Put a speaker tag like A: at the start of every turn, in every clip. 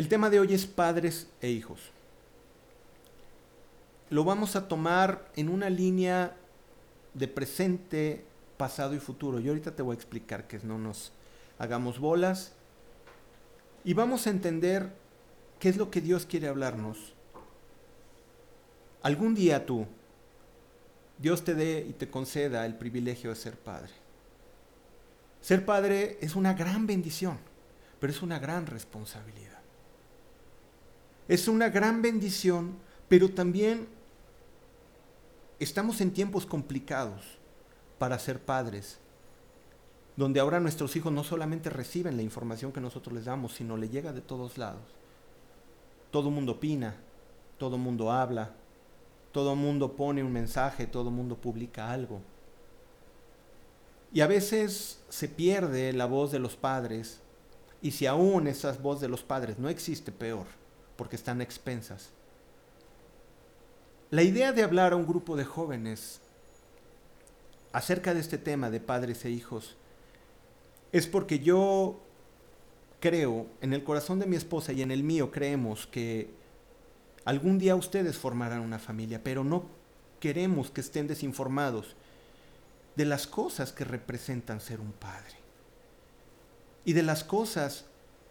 A: El tema de hoy es padres e hijos. Lo vamos a tomar en una línea de presente, pasado y futuro. Yo ahorita te voy a explicar que no nos hagamos bolas y vamos a entender qué es lo que Dios quiere hablarnos. Algún día tú, Dios te dé y te conceda el privilegio de ser padre. Ser padre es una gran bendición, pero es una gran responsabilidad. Es una gran bendición, pero también estamos en tiempos complicados para ser padres, donde ahora nuestros hijos no solamente reciben la información que nosotros les damos, sino le llega de todos lados. Todo mundo opina, todo mundo habla, todo mundo pone un mensaje, todo mundo publica algo. Y a veces se pierde la voz de los padres, y si aún esa voz de los padres no existe, peor, porque están expensas. La idea de hablar a un grupo de jóvenes acerca de este tema de padres e hijos es porque yo creo, en el corazón de mi esposa y en el mío creemos que algún día ustedes formarán una familia, pero no queremos que estén desinformados de las cosas que representan ser un padre y de las cosas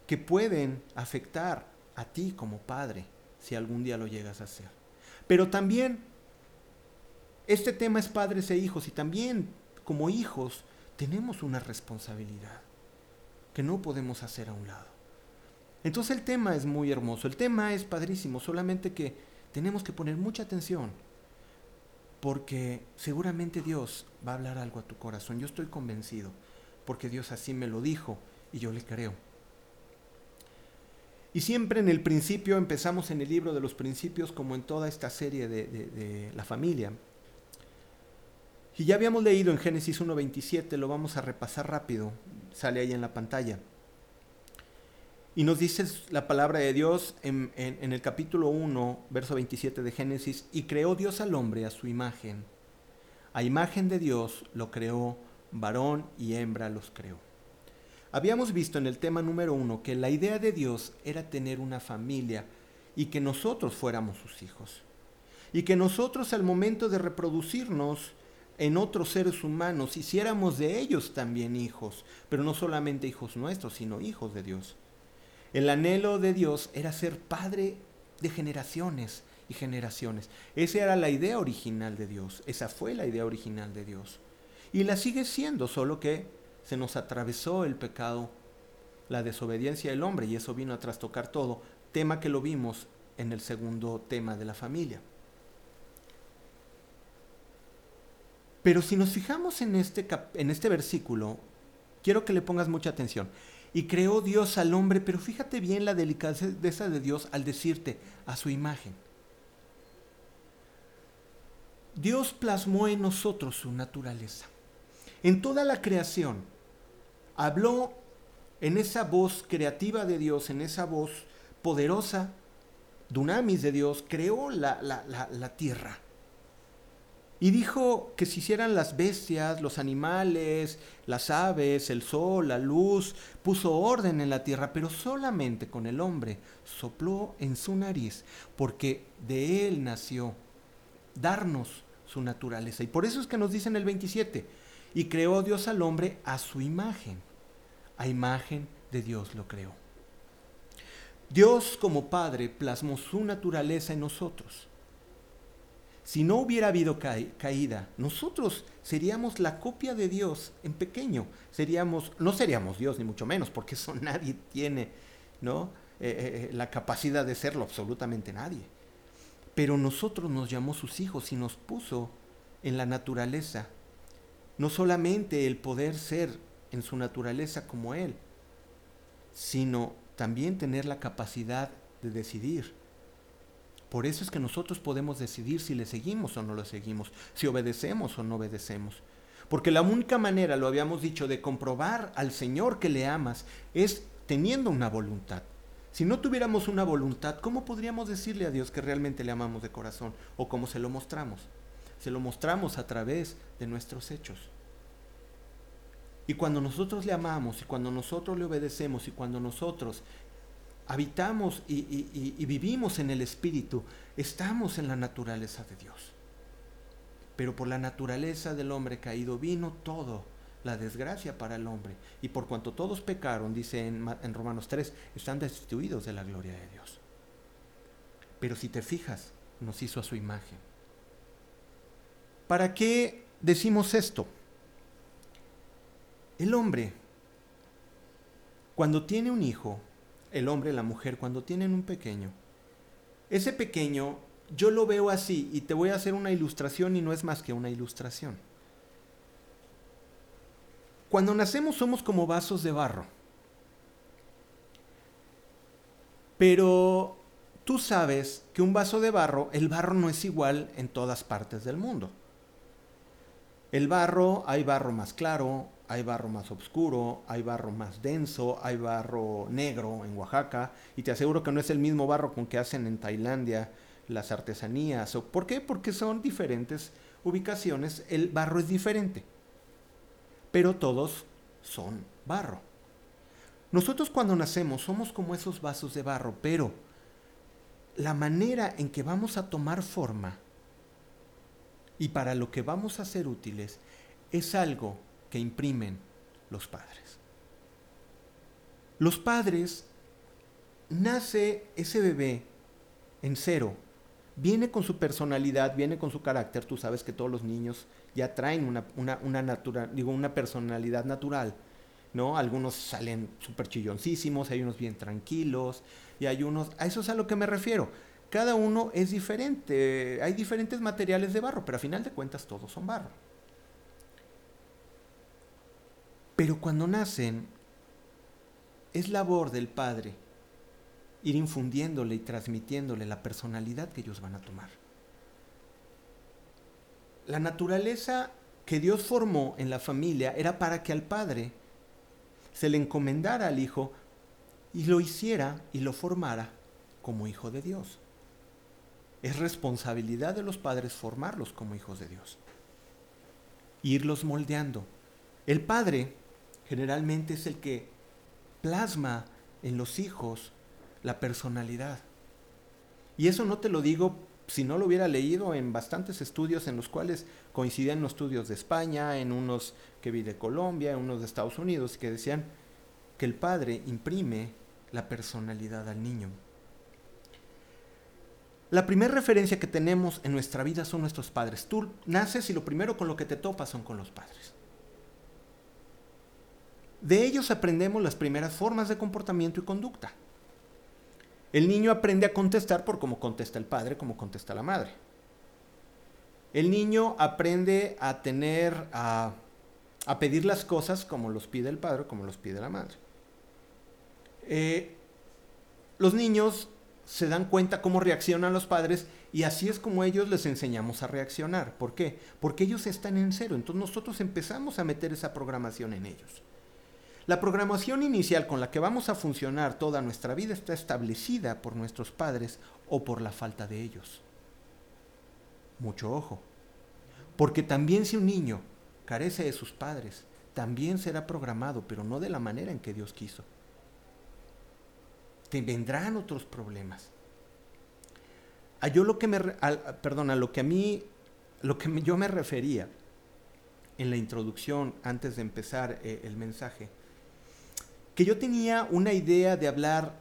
A: que pueden afectar a ti como padre si algún día lo llegas a hacer. Pero también este tema es padres e hijos y también como hijos tenemos una responsabilidad que no podemos hacer a un lado. Entonces el tema es muy hermoso, el tema es padrísimo, solamente que tenemos que poner mucha atención porque seguramente Dios va a hablar algo a tu corazón. Yo estoy convencido, porque Dios así me lo dijo y yo le creo. Y siempre en el principio empezamos en el libro de los principios como en toda esta serie de, la familia. Y ya habíamos leído en Génesis 1.27, lo vamos a repasar rápido, sale ahí en la pantalla. Y nos dice la palabra de Dios en, en, el capítulo 1, verso 27 de Génesis, y creó Dios al hombre a su imagen. A imagen de Dios lo creó, varón y hembra los creó. Habíamos visto en el tema número uno que la idea de Dios era tener una familia y que nosotros fuéramos sus hijos. Y que nosotros al momento de reproducirnos en otros seres humanos hiciéramos de ellos también hijos, pero no solamente hijos nuestros, sino hijos de Dios. El anhelo de Dios era ser padre de generaciones y generaciones. Esa era la idea original de Dios. Esa fue la idea original de Dios. Y la sigue siendo, solo que se nos atravesó el pecado, la desobediencia del hombre, y eso vino a trastocar todo, tema que lo vimos en el segundo tema de la familia. Pero si nos fijamos en este, en este versículo, quiero que le pongas mucha atención y creó Dios al hombre, pero fíjate bien la delicadeza de Dios al decirte a su imagen. Dios plasmó en nosotros su naturaleza. En toda la creación, habló en esa voz creativa de Dios, en esa voz poderosa, dunamis de Dios, creó la, la, la tierra y dijo que se hicieran las bestias, los animales, las aves, el sol, la luz, puso orden en la tierra, pero solamente con el hombre sopló en su nariz, porque de él nació darnos su naturaleza. Y por eso es que nos dice en el 27, y creó Dios al hombre a su imagen, a imagen de Dios lo creó. Dios como Padre plasmó su naturaleza en nosotros si no hubiera habido caída, nosotros seríamos la copia de Dios en pequeño. Seríamos, no seríamos Dios ni mucho menos, porque eso nadie tiene, ¿no? Eh, eh, eh, la capacidad de serlo, absolutamente nadie. Pero nosotros nos llamó sus hijos y nos puso en la naturaleza. No solamente el poder ser en su naturaleza como Él, sino también tener la capacidad de decidir por eso es que nosotros podemos decidir si le seguimos o no le seguimos, si obedecemos o no obedecemos. Porque la única manera, lo habíamos dicho, de comprobar al Señor que le amas es teniendo una voluntad. Si no tuviéramos una voluntad, ¿cómo podríamos decirle a Dios que realmente le amamos de corazón? ¿O cómo se lo mostramos? Se lo mostramos a través de nuestros hechos. Y cuando nosotros le amamos y cuando nosotros le obedecemos y cuando nosotros habitamos y, vivimos en el Espíritu, estamos en la naturaleza de Dios. Pero por la naturaleza del hombre caído vino todo la desgracia para el hombre. Y por cuanto todos pecaron, dice en, en, Romanos 3, están destituidos de la gloria de Dios. Pero si te fijas, nos hizo a su imagen. ¿Para qué decimos esto? El hombre, cuando tiene un hijo, el hombre, la mujer, cuando tienen un pequeño, ese pequeño yo lo veo así y te voy a hacer una ilustración y no es más que una ilustración. Cuando nacemos somos como vasos de barro. Pero tú sabes que un vaso de barro, el barro no es igual en todas partes del mundo. El barro, hay barro más claro, hay barro más oscuro, hay barro más denso, hay barro negro en Oaxaca, y te aseguro que no es el mismo barro con que hacen en Tailandia las artesanías. ¿Por qué? Porque son diferentes ubicaciones, el barro es diferente, pero todos son barro. Nosotros cuando nacemos somos como esos vasos de barro, pero la manera en que vamos a tomar forma y para lo que vamos a ser útiles es algo que imprimen los padres. Los padres, nace ese bebé en cero, viene con su personalidad, viene con su carácter, tú sabes que todos los niños ya traen una, una, personalidad natural, ¿no? Algunos salen súper chilloncísimos, hay unos bien tranquilos, y hay unos, a eso es a lo que me refiero. Cada uno es diferente, hay diferentes materiales de barro, pero a final de cuentas todos son barro. Pero cuando nacen, es labor del Padre ir infundiéndole y transmitiéndole la personalidad que ellos van a tomar. La naturaleza que Dios formó en la familia era para que al Padre se le encomendara al Hijo y lo hiciera y lo formara como hijo de Dios. Es responsabilidad de los padres formarlos como hijos de Dios. Irlos moldeando. El Padre generalmente es el que plasma en los hijos la personalidad. Y eso no te lo digo si no lo hubiera leído en bastantes estudios en los cuales coincidían los estudios de España, en unos que vi de Colombia, en unos de Estados Unidos, que decían que el padre imprime la personalidad al niño. La primera referencia que tenemos en nuestra vida son nuestros padres. Tú naces y lo primero con lo que te topas son con los padres. De ellos aprendemos las primeras formas de comportamiento y conducta. El niño aprende a contestar por cómo contesta el padre, cómo contesta la madre. El niño aprende a tener, a, pedir las cosas como los pide el padre, como los pide la madre. Eh, los niños se dan cuenta cómo reaccionan los padres y así es como ellos les enseñamos a reaccionar. ¿Por qué? Porque ellos están en cero. Entonces nosotros empezamos a meter esa programación en ellos. La programación inicial con la que vamos a funcionar toda nuestra vida está establecida por nuestros padres o por la falta de ellos. Mucho ojo. Porque también si un niño carece de sus padres, también será programado, pero no de la manera en que Dios quiso. Te vendrán otros problemas. A yo lo que me, a lo que a mí, lo que yo me refería en la introducción antes de empezar eh, el mensaje, que yo tenía una idea de hablar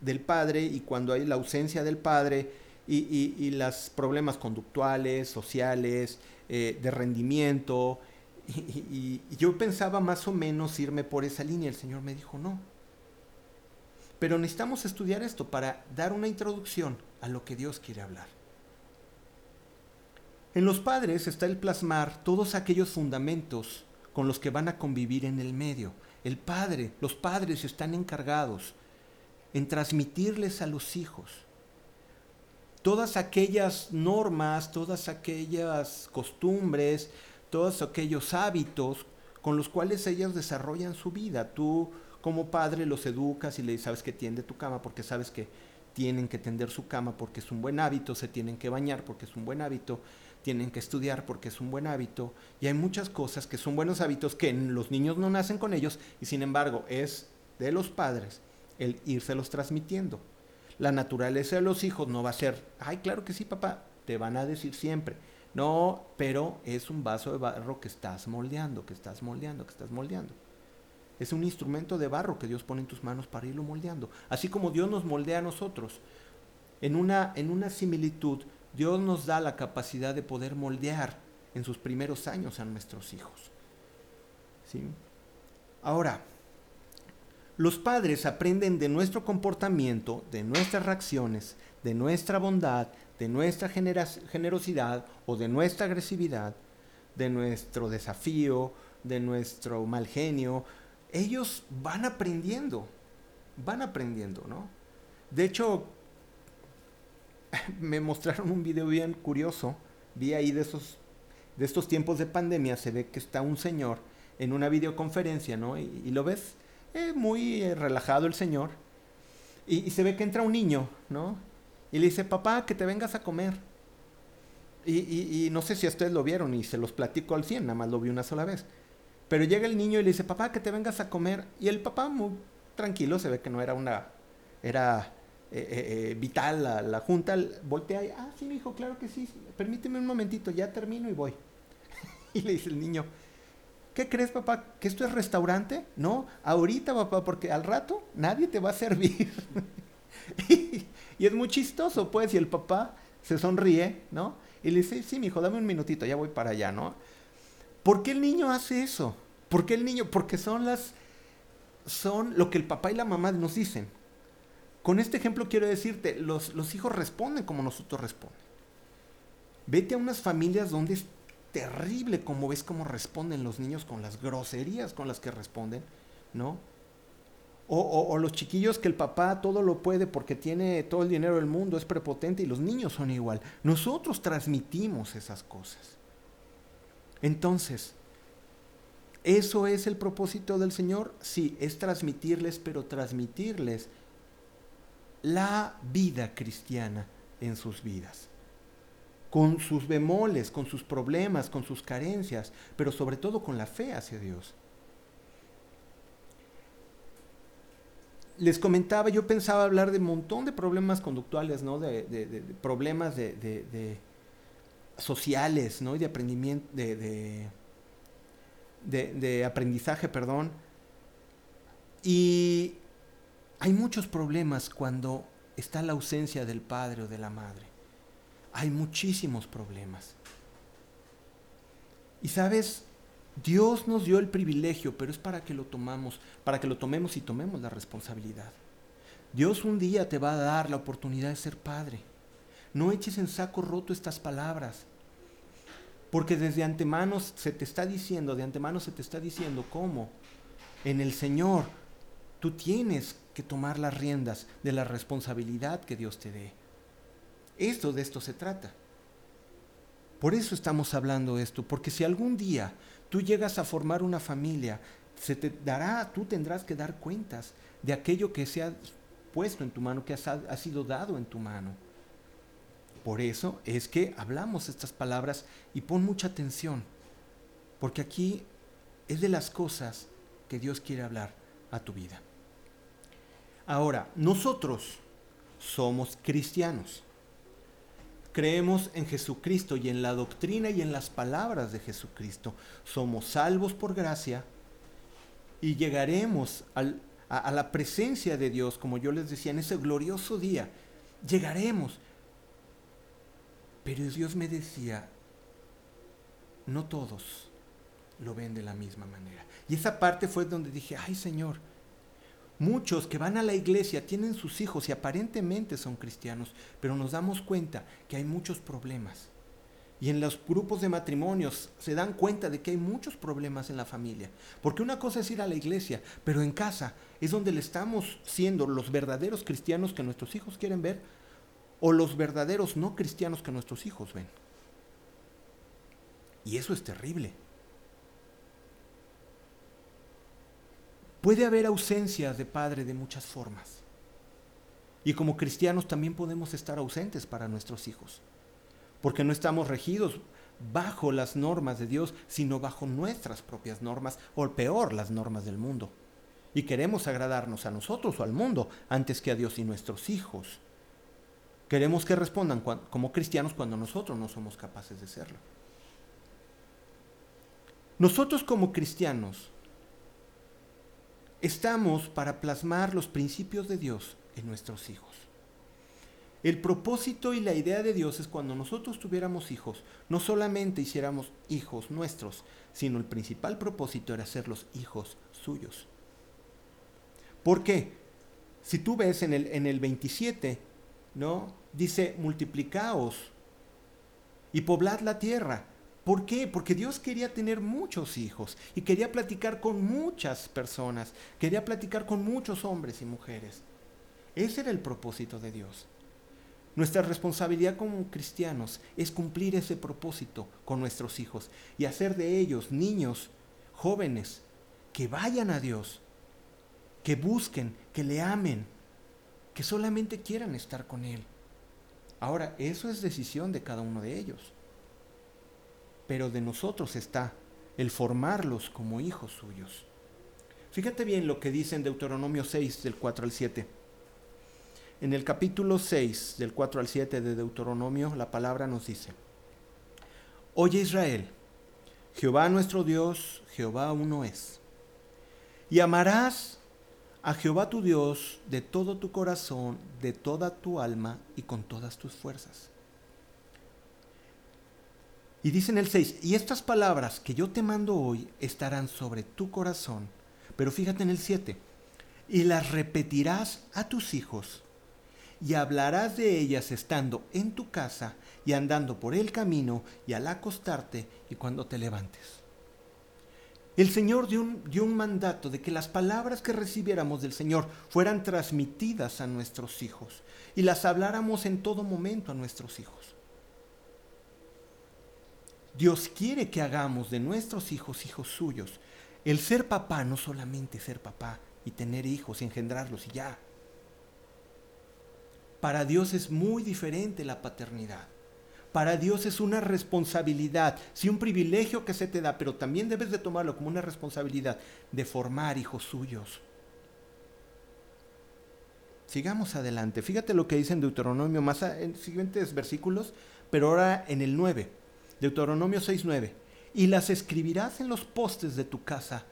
A: del padre y cuando hay la ausencia del padre y, los problemas conductuales, sociales, eh, de rendimiento, y, y, yo pensaba más o menos irme por esa línea. El Señor me dijo, no. Pero necesitamos estudiar esto para dar una introducción a lo que Dios quiere hablar. En los padres está el plasmar todos aquellos fundamentos con los que van a convivir en el medio. El padre, los padres están encargados en transmitirles a los hijos todas aquellas normas, todas aquellas costumbres, todos aquellos hábitos con los cuales ellos desarrollan su vida. Tú como padre los educas y le sabes que tiende tu cama porque sabes que tienen que tender su cama porque es un buen hábito, se tienen que bañar porque es un buen hábito, tienen que estudiar porque es un buen hábito y hay muchas cosas que son buenos hábitos que los niños no nacen con ellos y sin embargo es de los padres el írselos transmitiendo. La naturaleza de los hijos no va a ser, ay, claro que sí, papá, te van a decir siempre. No, pero es un vaso de barro que estás moldeando, que estás moldeando, que estás moldeando. Es un instrumento de barro que Dios pone en tus manos para irlo moldeando. Así como Dios nos moldea a nosotros. En una, en una similitud, Dios nos da la capacidad de poder moldear en sus primeros años a nuestros hijos. ¿Sí? Ahora, los padres aprenden de nuestro comportamiento, de nuestras reacciones, de nuestra bondad, de nuestra generosidad o de nuestra agresividad, de nuestro desafío, de nuestro mal genio. Ellos van aprendiendo, van aprendiendo, ¿no? De hecho, me mostraron un video bien curioso. Vi ahí de esos de estos tiempos de pandemia se ve que está un señor en una videoconferencia, ¿no? Y, lo ves eh, muy eh, relajado el señor. Y, se ve que entra un niño, ¿no? Y le dice, papá, que te vengas a comer. Y, y, no sé si ustedes lo vieron y se los platico al 100, nada más lo vi una sola vez. Pero llega el niño y le dice, papá, que te vengas a comer. Y el papá muy tranquilo, se ve que no era una, era eh, eh, eh, vital la, la, junta, voltea y, ah, sí, mi hijo, claro que sí, permíteme un momentito, ya termino y voy. y le dice el niño, ¿qué crees, papá? ¿Que esto es restaurante? No, ahorita, papá, porque al rato nadie te va a servir. y, es muy chistoso, pues, y el papá se sonríe, ¿no? Y le dice, sí, mi hijo, dame un minutito, ya voy para allá, ¿no? ¿Por qué el niño hace eso? ¿Por qué el niño? Porque son las, son lo que el papá y la mamá nos dicen. Con este ejemplo quiero decirte, los, los hijos responden como nosotros responden. Vete a unas familias donde es terrible como ves cómo responden los niños con las groserías con las que responden, ¿no? O, o, los chiquillos que el papá todo lo puede porque tiene todo el dinero del mundo, es prepotente y los niños son igual. Nosotros transmitimos esas cosas. Entonces, ¿eso es el propósito del Señor? Sí, es transmitirles, pero transmitirles la vida cristiana en sus vidas. Con sus bemoles, con sus problemas, con sus carencias, pero sobre todo con la fe hacia Dios. Les comentaba, yo pensaba hablar de un montón de problemas conductuales, ¿no? De, problemas de, sociales, ¿no? Y de aprendimiento, de, de aprendizaje, perdón. Y hay muchos problemas cuando está la ausencia del padre o de la madre. Hay muchísimos problemas. Y sabes, Dios nos dio el privilegio, pero es para que lo tomamos, para que lo tomemos y tomemos la responsabilidad. Dios un día te va a dar la oportunidad de ser padre. No eches en saco roto estas palabras. Porque desde antemano se te está diciendo, de antemano se te está diciendo cómo en el Señor tú tienes que tomar las riendas de la responsabilidad que Dios te dé. Esto de esto se trata. Por eso estamos hablando esto, porque si algún día tú llegas a formar una familia, se te dará, tú tendrás que dar cuentas de aquello que se ha puesto en tu mano, que ha sido dado en tu mano. Por eso es que hablamos estas palabras y pon mucha atención, porque aquí es de las cosas que Dios quiere hablar a tu vida. Ahora, nosotros somos cristianos. Creemos en Jesucristo y en la doctrina y en las palabras de Jesucristo. Somos salvos por gracia y llegaremos a, la presencia de Dios, como yo les decía, en ese glorioso día. Llegaremos. Pero Dios me decía, no todos lo ven de la misma manera. Y esa parte fue donde dije, ay Señor, Muchos que van a la iglesia tienen sus hijos y aparentemente son cristianos, pero nos damos cuenta que hay muchos problemas. Y en los grupos de matrimonios se dan cuenta de que hay muchos problemas en la familia. Porque una cosa es ir a la iglesia, pero en casa es donde le estamos siendo los verdaderos cristianos que nuestros hijos quieren ver o los verdaderos no cristianos que nuestros hijos ven. Y eso es terrible. Puede haber ausencia de padre de muchas formas. Y como cristianos también podemos estar ausentes para nuestros hijos, porque no estamos regidos bajo las normas de Dios, sino bajo nuestras propias normas, o peor, las normas del mundo. Y queremos agradarnos a nosotros o al mundo antes que a Dios y nuestros hijos. Queremos que respondan como cristianos cuando nosotros no somos capaces de serlo. Nosotros como cristianos estamos para plasmar los principios de Dios en nuestros hijos. El propósito y la idea de Dios es cuando nosotros tuviéramos hijos, no solamente hiciéramos hijos nuestros, sino el principal propósito era hacerlos hijos suyos. ¿Por qué? Si tú ves en el, en el 27, ¿no? Dice, multiplicaos y poblad la tierra. ¿Por qué? Porque Dios quería tener muchos hijos y quería platicar con muchas personas, quería platicar con muchos hombres y mujeres. Ese era el propósito de Dios. Nuestra responsabilidad como cristianos es cumplir ese propósito con nuestros hijos y hacer de ellos niños, jóvenes, que vayan a Dios, que busquen, que le amen, que solamente quieran estar con Él. Ahora, eso es decisión de cada uno de ellos. Pero de nosotros está el formarlos como hijos suyos. Fíjate bien lo que dice en Deuteronomio 6, del 4 al 7. En el capítulo 6, del 4 al 7 de Deuteronomio, la palabra nos dice, Oye Israel, Jehová nuestro Dios, Jehová uno es. Y amarás a Jehová tu Dios de todo tu corazón, de toda tu alma y con todas tus fuerzas. Y dice en el 6, y estas palabras que yo te mando hoy estarán sobre tu corazón. Pero fíjate en el 7, y las repetirás a tus hijos y hablarás de ellas estando en tu casa y andando por el camino y al acostarte y cuando te levantes. El Señor dio un, dio un, mandato de que las palabras que recibiéramos del Señor fueran transmitidas a nuestros hijos y las habláramos en todo momento a nuestros hijos. Dios quiere que hagamos de nuestros hijos hijos suyos. El ser papá no solamente ser papá y tener hijos y engendrarlos y ya. Para Dios es muy diferente la paternidad. Para Dios es una responsabilidad, sí un privilegio que se te da, pero también debes de tomarlo como una responsabilidad de formar hijos suyos. Sigamos adelante. Fíjate lo que dice en Deuteronomio más en siguientes versículos, pero ahora en el 9. Deuteronomio 6:9. Y las escribirás en los postes de tu casa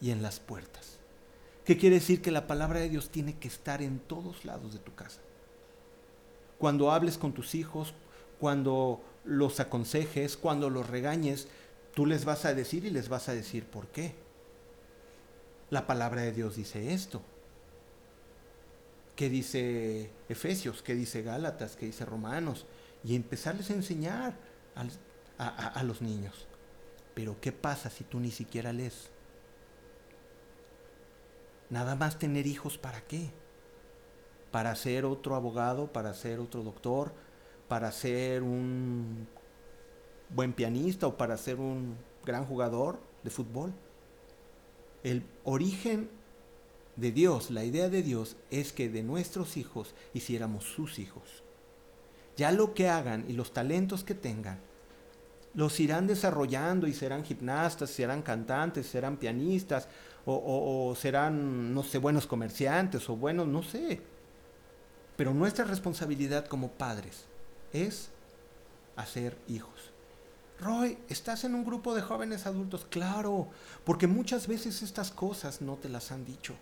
A: y en las puertas. ¿Qué quiere decir? Que la palabra de Dios tiene que estar en todos lados de tu casa cuando hables con tus hijos, cuando los aconsejes, cuando los regañes, tú les vas a decir y les vas a decir por qué. La palabra de Dios dice esto. ¿Qué dice Efesios? ¿Qué dice Gálatas? ¿Qué dice Romanos? Y empezarles a enseñar a, a los niños. Pero ¿qué pasa si tú ni siquiera lees? Nada más tener hijos para qué? para ser otro abogado, para ser otro doctor, para ser un buen pianista o para ser un gran jugador de fútbol. El origen de Dios, la idea de Dios es que de nuestros hijos hiciéramos sus hijos. Ya lo que hagan y los talentos que tengan, los irán desarrollando y serán gimnastas, serán cantantes, serán pianistas o, serán, no sé, buenos comerciantes o buenos, no sé, pero nuestra responsabilidad como padres es hacer hijos. Roy, ¿estás en un grupo de jóvenes adultos? Claro, porque muchas veces estas cosas no te las han dicho.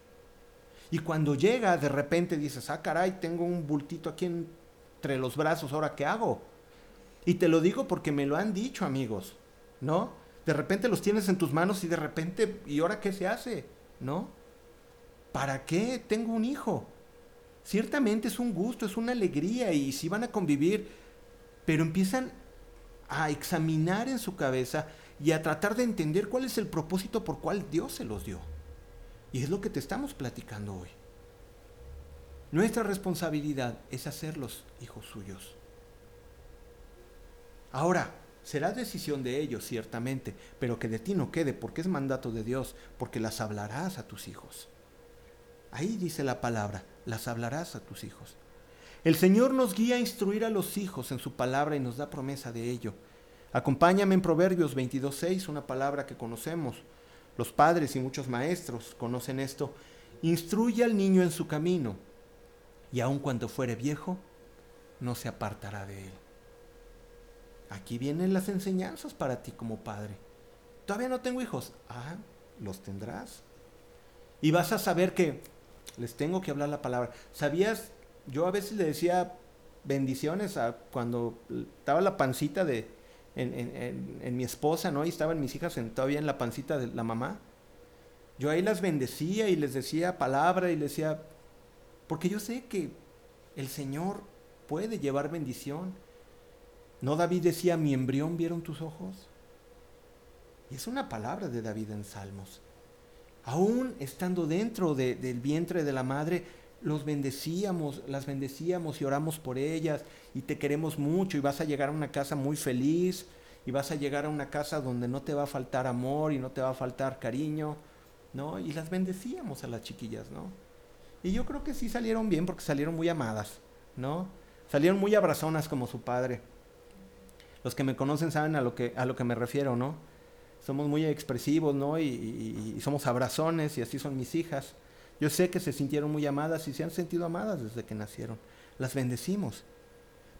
A: Y cuando llega, de repente dices, ah, caray, tengo un bultito aquí entre los brazos, ¿ahora qué hago? Y te lo digo porque me lo han dicho, amigos, ¿no? De repente los tienes en tus manos y de repente, ¿y ahora qué se hace? ¿No? ¿Para qué tengo un hijo? ciertamente es un gusto, es una alegría y si van a convivir, pero empiezan a examinar en su cabeza y a tratar de entender cuál es el propósito por cual Dios se los dio. Y es lo que te estamos platicando hoy. Nuestra responsabilidad es hacerlos hijos suyos. Ahora, será decisión de ellos, ciertamente, pero que de ti no quede, porque es mandato de Dios, porque las hablarás a tus hijos. Ahí dice la palabra, las hablarás a tus hijos. El Señor nos guía a instruir a los hijos en su palabra y nos da promesa de ello. Acompáñame en Proverbios 22.6, una palabra que conocemos. Los padres y muchos maestros conocen esto. instruye al niño en su camino, y aun cuando fuere viejo, no se apartará de él. Aquí vienen las enseñanzas para ti como padre. Todavía no tengo hijos. Ah, los tendrás. Y vas a saber que les tengo que hablar la palabra. ¿Sabías? Yo a veces le decía bendiciones a cuando estaba la pancita de en, mi esposa, ¿no? Y estaban mis hijas todavía en la pancita de la mamá. Yo ahí las bendecía y les decía palabra y les decía, porque yo sé que el Señor puede llevar bendición. ¿No David decía, mi embrión vieron tus ojos? Y es una palabra de David en Salmos. Aún estando dentro del vientre de la madre, los bendecíamos, las bendecíamos y oramos por ellas y te queremos mucho y vas a llegar a una casa muy feliz y vas a llegar a una casa donde no te va a faltar amor y no te va a faltar cariño, ¿no? Y las bendecíamos a las chiquillas, ¿no? Y yo creo que sí salieron bien porque salieron muy amadas, ¿no? Salieron muy abrazonas como su padre. Los que me conocen saben a lo que, a lo que me refiero, ¿no? Somos muy expresivos, ¿no? y somos abrazones y así son mis hijas. Yo sé que se sintieron muy amadas y se han sentido amadas desde que nacieron. Las bendecimos.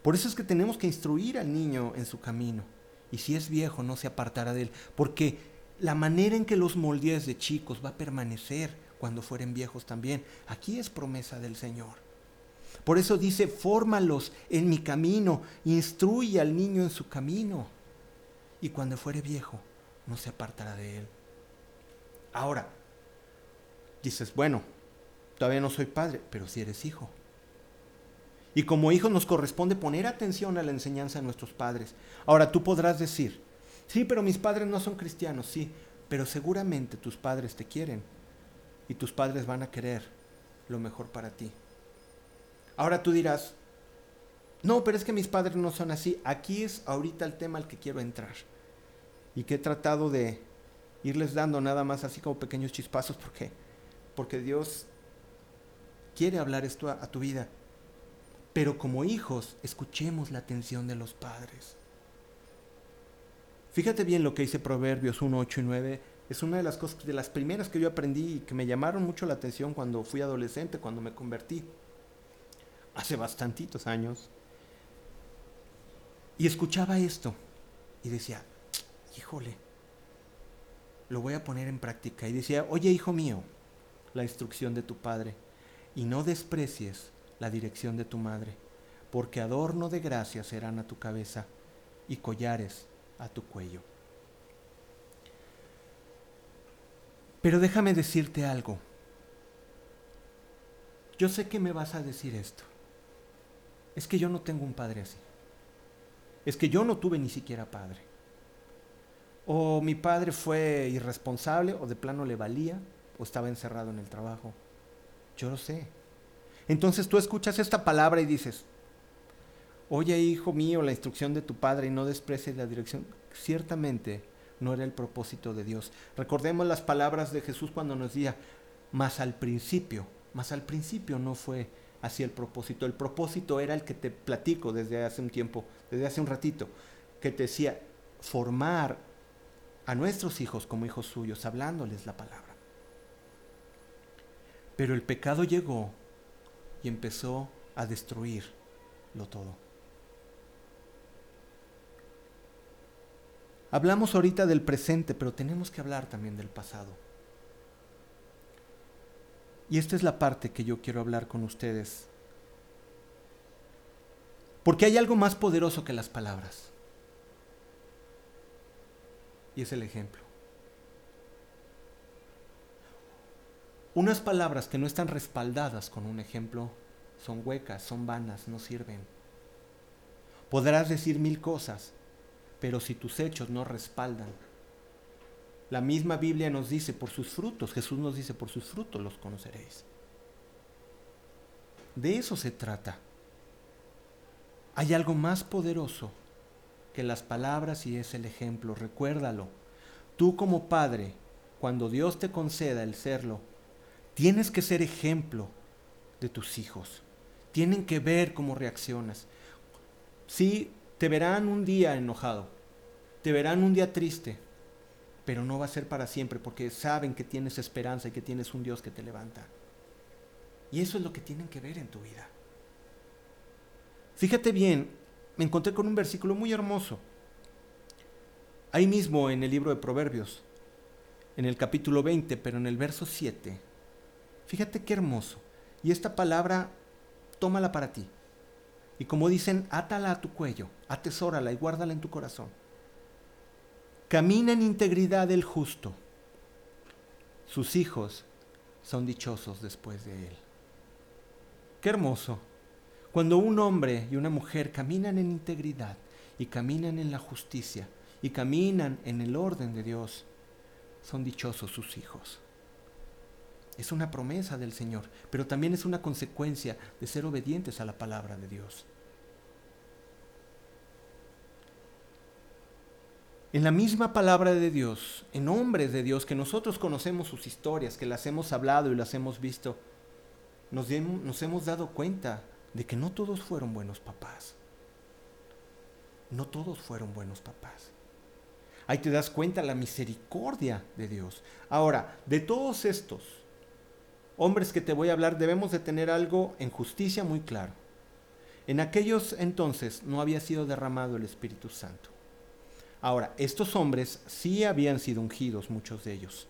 A: Por eso es que tenemos que instruir al niño en su camino. Y si es viejo, no se apartará de él. Porque la manera en que los moldees de chicos va a permanecer cuando fueren viejos también. Aquí es promesa del Señor. Por eso dice, fórmalos en mi camino, instruye al niño en su camino. Y cuando fuere viejo, no se apartará de él. Ahora, dices, bueno, todavía no soy padre, pero si eres hijo. Y como hijo nos corresponde poner atención a la enseñanza de nuestros padres. Ahora tú podrás decir, sí, pero mis padres no son cristianos, sí, pero seguramente tus padres te quieren y tus padres van a querer lo mejor para ti. Ahora tú dirás, no, pero es que mis padres no son así. Aquí es ahorita el tema al que quiero entrar y que he tratado de irles dando nada más así como pequeños chispazos porque porque Dios quiere hablar esto a, tu vida. Pero como hijos, escuchemos la atención de los padres. Fíjate bien lo que dice Proverbios 1, 8 y 9. Es una de las cosas, de las primeras que yo aprendí y que me llamaron mucho la atención cuando fui adolescente, cuando me convertí. Hace bastantitos años. Y escuchaba esto y decía, híjole, lo voy a poner en práctica. Y decía, oye hijo mío, la instrucción de tu padre, y no desprecies la dirección de tu madre, porque adorno de gracia serán a tu cabeza y collares a tu cuello. Pero déjame decirte algo. Yo sé que me vas a decir esto. Es que yo no tengo un padre así. Es que yo no tuve ni siquiera padre. O mi padre fue irresponsable o de plano le valía o estaba encerrado en el trabajo. Yo lo sé. Entonces tú escuchas esta palabra y dices, oye hijo mío, la instrucción de tu padre y no desprecies la dirección. Ciertamente no era el propósito de Dios. Recordemos las palabras de Jesús cuando nos decía, más al principio, más al principio no fue así el propósito. El propósito era el que te platico desde hace un tiempo, desde hace un ratito, que te decía, formar a nuestros hijos como hijos suyos, hablándoles la palabra. Pero el pecado llegó y empezó a destruirlo todo. Hablamos ahorita del presente, pero tenemos que hablar también del pasado. Y esta es la parte que yo quiero hablar con ustedes. Porque hay algo más poderoso que las palabras. Y es el ejemplo. Unas palabras que no están respaldadas con un ejemplo son huecas, son vanas, no sirven. Podrás decir mil cosas, pero si tus hechos no respaldan, la misma Biblia nos dice por sus frutos, Jesús nos dice por sus frutos los conoceréis. De eso se trata. Hay algo más poderoso que las palabras y es el ejemplo. Recuérdalo. Tú como padre, cuando Dios te conceda el serlo, Tienes que ser ejemplo de tus hijos. Tienen que ver cómo reaccionas. Sí, te verán un día enojado, te verán un día triste, pero no va a ser para siempre porque saben que tienes esperanza y que tienes un Dios que te levanta. Y eso es lo que tienen que ver en tu vida. Fíjate bien, me encontré con un versículo muy hermoso. Ahí mismo en el libro de Proverbios, en el capítulo 20, pero en el verso 7. Fíjate qué hermoso. Y esta palabra, tómala para ti. Y como dicen, átala a tu cuello, atesórala y guárdala en tu corazón. Camina en integridad el justo. Sus hijos son dichosos después de él. Qué hermoso. Cuando un hombre y una mujer caminan en integridad y caminan en la justicia y caminan en el orden de Dios, son dichosos sus hijos. Es una promesa del Señor, pero también es una consecuencia de ser obedientes a la palabra de Dios. En la misma palabra de Dios, en hombres de Dios, que nosotros conocemos sus historias, que las hemos hablado y las hemos visto, nos, hemos dado cuenta de que no todos fueron buenos papás. No todos fueron buenos papás. Ahí te das cuenta la misericordia de Dios. Ahora, de todos estos hombres que te voy a hablar, debemos de tener algo en justicia muy claro. En aquellos entonces no había sido derramado el Espíritu Santo. Ahora, estos hombres sí habían sido ungidos, muchos de ellos.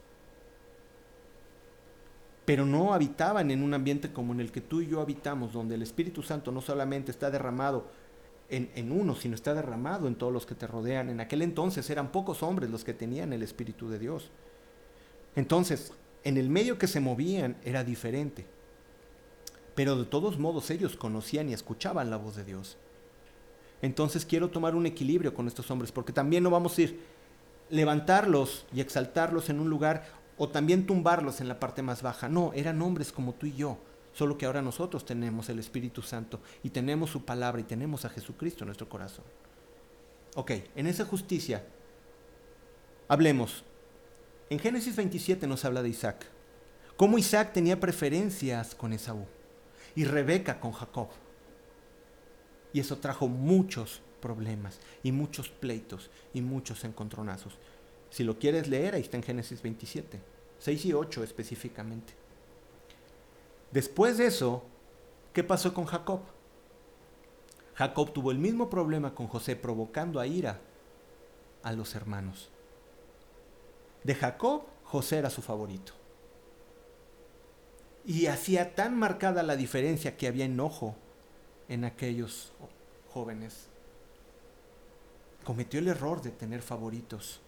A: Pero no habitaban en un ambiente como en el que tú y yo habitamos, donde el Espíritu Santo no solamente está derramado en, uno, sino está derramado en todos los que te rodean. En aquel entonces eran pocos hombres los que tenían el Espíritu de Dios. Entonces, en el medio que se movían era diferente. Pero de todos modos ellos conocían y escuchaban la voz de Dios. Entonces quiero tomar un equilibrio con estos hombres, porque también no vamos a ir levantarlos y exaltarlos en un lugar o también tumbarlos en la parte más baja. No, eran hombres como tú y yo, Solo que ahora nosotros tenemos el Espíritu Santo y tenemos su palabra y tenemos a Jesucristo en nuestro corazón. Ok, en esa justicia, hablemos. En Génesis 27 nos habla de Isaac. Cómo Isaac tenía preferencias con Esaú y Rebeca con Jacob. Y eso trajo muchos problemas y muchos pleitos y muchos encontronazos. Si lo quieres leer, ahí está en Génesis 27, 6 y 8 específicamente. Después de eso, ¿qué pasó con Jacob? Jacob tuvo el mismo problema con José, provocando a ira a los hermanos. De Jacob, José era su favorito. Y hacía tan marcada la diferencia que había enojo en aquellos jóvenes. Cometió el error de tener favoritos.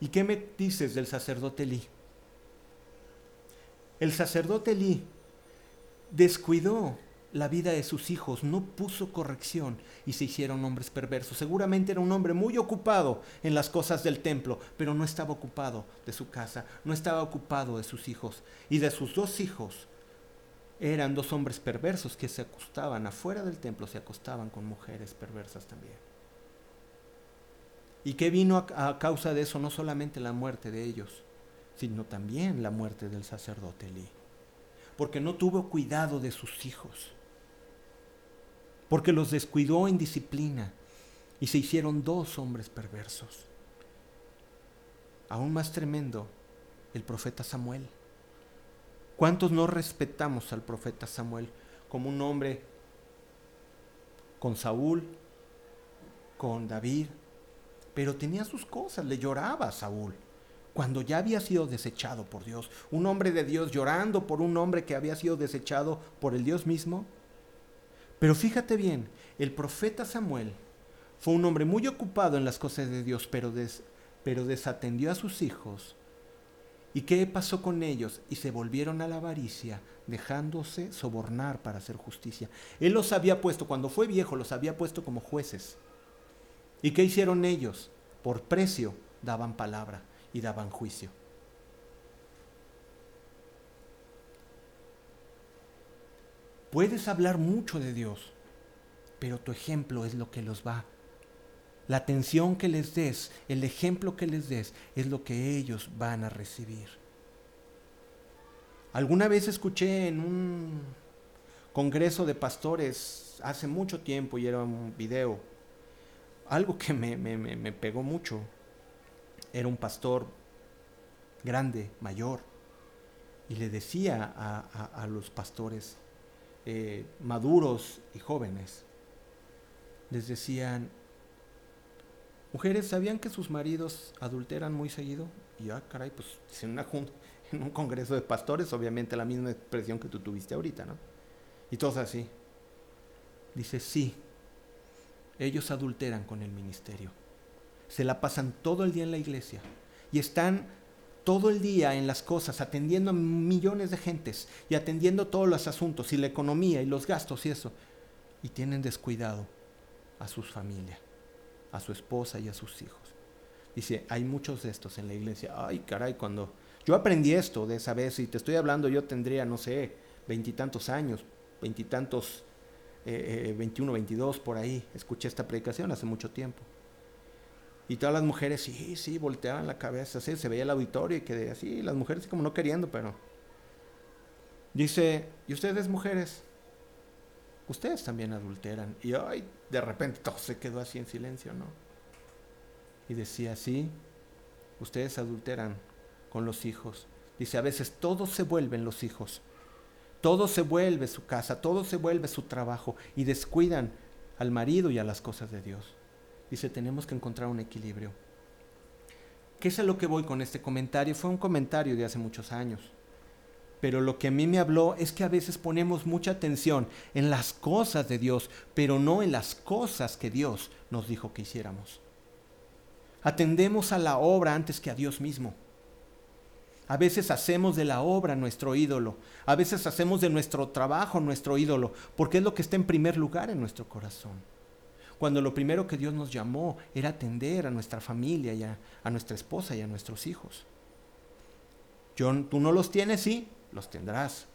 A: ¿Y qué me dices del sacerdote Lee? El sacerdote Lee descuidó la vida de sus hijos, no puso corrección y se hicieron hombres perversos. Seguramente era un hombre muy ocupado en las cosas del templo, pero no estaba ocupado de su casa, no estaba ocupado de sus hijos. Y de sus dos hijos eran dos hombres perversos que se acostaban afuera del templo, se acostaban con mujeres perversas también. ¿Y qué vino a, a causa de eso? No solamente la muerte de ellos, sino también la muerte del sacerdote Lee. Porque no tuvo cuidado de sus hijos. Porque los descuidó en disciplina y se hicieron dos hombres perversos. Aún más tremendo, el profeta Samuel. ¿Cuántos no respetamos al profeta Samuel como un hombre con Saúl, con David? Pero tenía sus cosas, le lloraba a Saúl cuando ya había sido desechado por Dios, un hombre de Dios llorando por un hombre que había sido desechado por el Dios mismo. Pero fíjate bien, el profeta Samuel fue un hombre muy ocupado en las cosas de Dios, pero, pero desatendió a sus hijos. ¿Y qué pasó con ellos? Y se volvieron a la avaricia, dejándose sobornar para hacer justicia. Él los había puesto, cuando fue viejo, los había puesto como jueces. ¿Y qué hicieron ellos? Por precio daban palabra y daban juicio. Puedes hablar mucho de Dios, pero tu ejemplo es lo que los va. La atención que les des, el ejemplo que les des, es lo que ellos van a recibir. Alguna vez escuché en un congreso de pastores hace mucho tiempo y era un video, algo que me, me, me pegó mucho era un pastor grande, mayor, y le decía a, los pastores eh, maduros y jóvenes, les decían, mujeres, ¿sabían que sus maridos adulteran muy seguido? Y ah, caray, pues en, un congreso de pastores, obviamente la misma expresión que tú tuviste ahorita, ¿no? Y todos así. Dice, sí, ellos adulteran con el ministerio. Se la pasan todo el día en la iglesia y están todo el día en las cosas, atendiendo a millones de gentes y atendiendo todos los asuntos y la economía y los gastos y eso. Y tienen descuidado a sus familias, a su esposa y a sus hijos. Dice, hay muchos de estos en la iglesia. Ay, caray, cuando yo aprendí esto de esa vez, y te estoy hablando, yo tendría, no sé, veintitantos años, veintitantos, eh, eh, veintiuno, veintidós, por ahí. Escuché esta predicación hace mucho tiempo. Y todas las mujeres, sí, sí, volteaban la cabeza, así, se veía el auditorio y que así, las mujeres como no queriendo, pero... Dice, ¿y ustedes mujeres? Ustedes también adulteran. Y ay, de repente todo se quedó así en silencio, ¿no? Y decía, sí, ustedes adulteran con los hijos. Dice, a veces todos se vuelven los hijos. Todo se vuelve su casa, todo se vuelve su trabajo y descuidan al marido y a las cosas de Dios. Dice, tenemos que encontrar un equilibrio. ¿Qué es a lo que voy con este comentario? Fue un comentario de hace muchos años. Pero lo que a mí me habló es que a veces ponemos mucha atención en las cosas de Dios, pero no en las cosas que Dios nos dijo que hiciéramos. Atendemos a la obra antes que a Dios mismo. A veces hacemos de la obra nuestro ídolo. A veces hacemos de nuestro trabajo nuestro ídolo, porque es lo que está en primer lugar en nuestro corazón cuando lo primero que Dios nos llamó era atender a nuestra familia y a, nuestra esposa y a nuestros hijos. John, tú no los tienes, sí, los tendrás.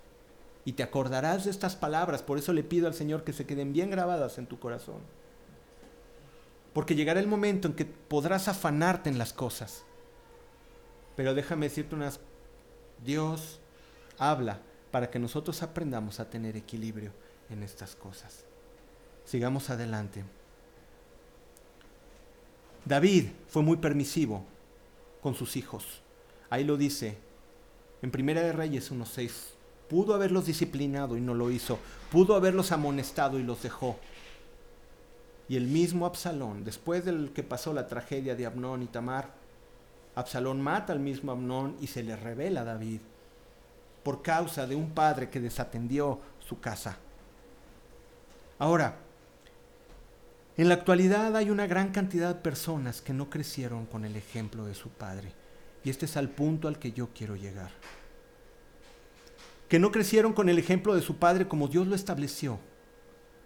A: Y te acordarás de estas palabras, por eso le pido al Señor que se queden bien grabadas en tu corazón. Porque llegará el momento en que podrás afanarte en las cosas. Pero déjame decirte unas, Dios habla para que nosotros aprendamos a tener equilibrio en estas cosas. Sigamos adelante. David fue muy permisivo con sus hijos. Ahí lo dice en Primera de Reyes 1.6. Pudo haberlos disciplinado y no lo hizo. Pudo haberlos amonestado y los dejó. Y el mismo Absalón, después del que pasó la tragedia de Abnón y Tamar, Absalón mata al mismo Abnón y se le revela a David por causa de un padre que desatendió su casa. Ahora, en la actualidad hay una gran cantidad de personas que no crecieron con el ejemplo de su padre. Y este es al punto al que yo quiero llegar. Que no crecieron con el ejemplo de su padre como Dios lo estableció.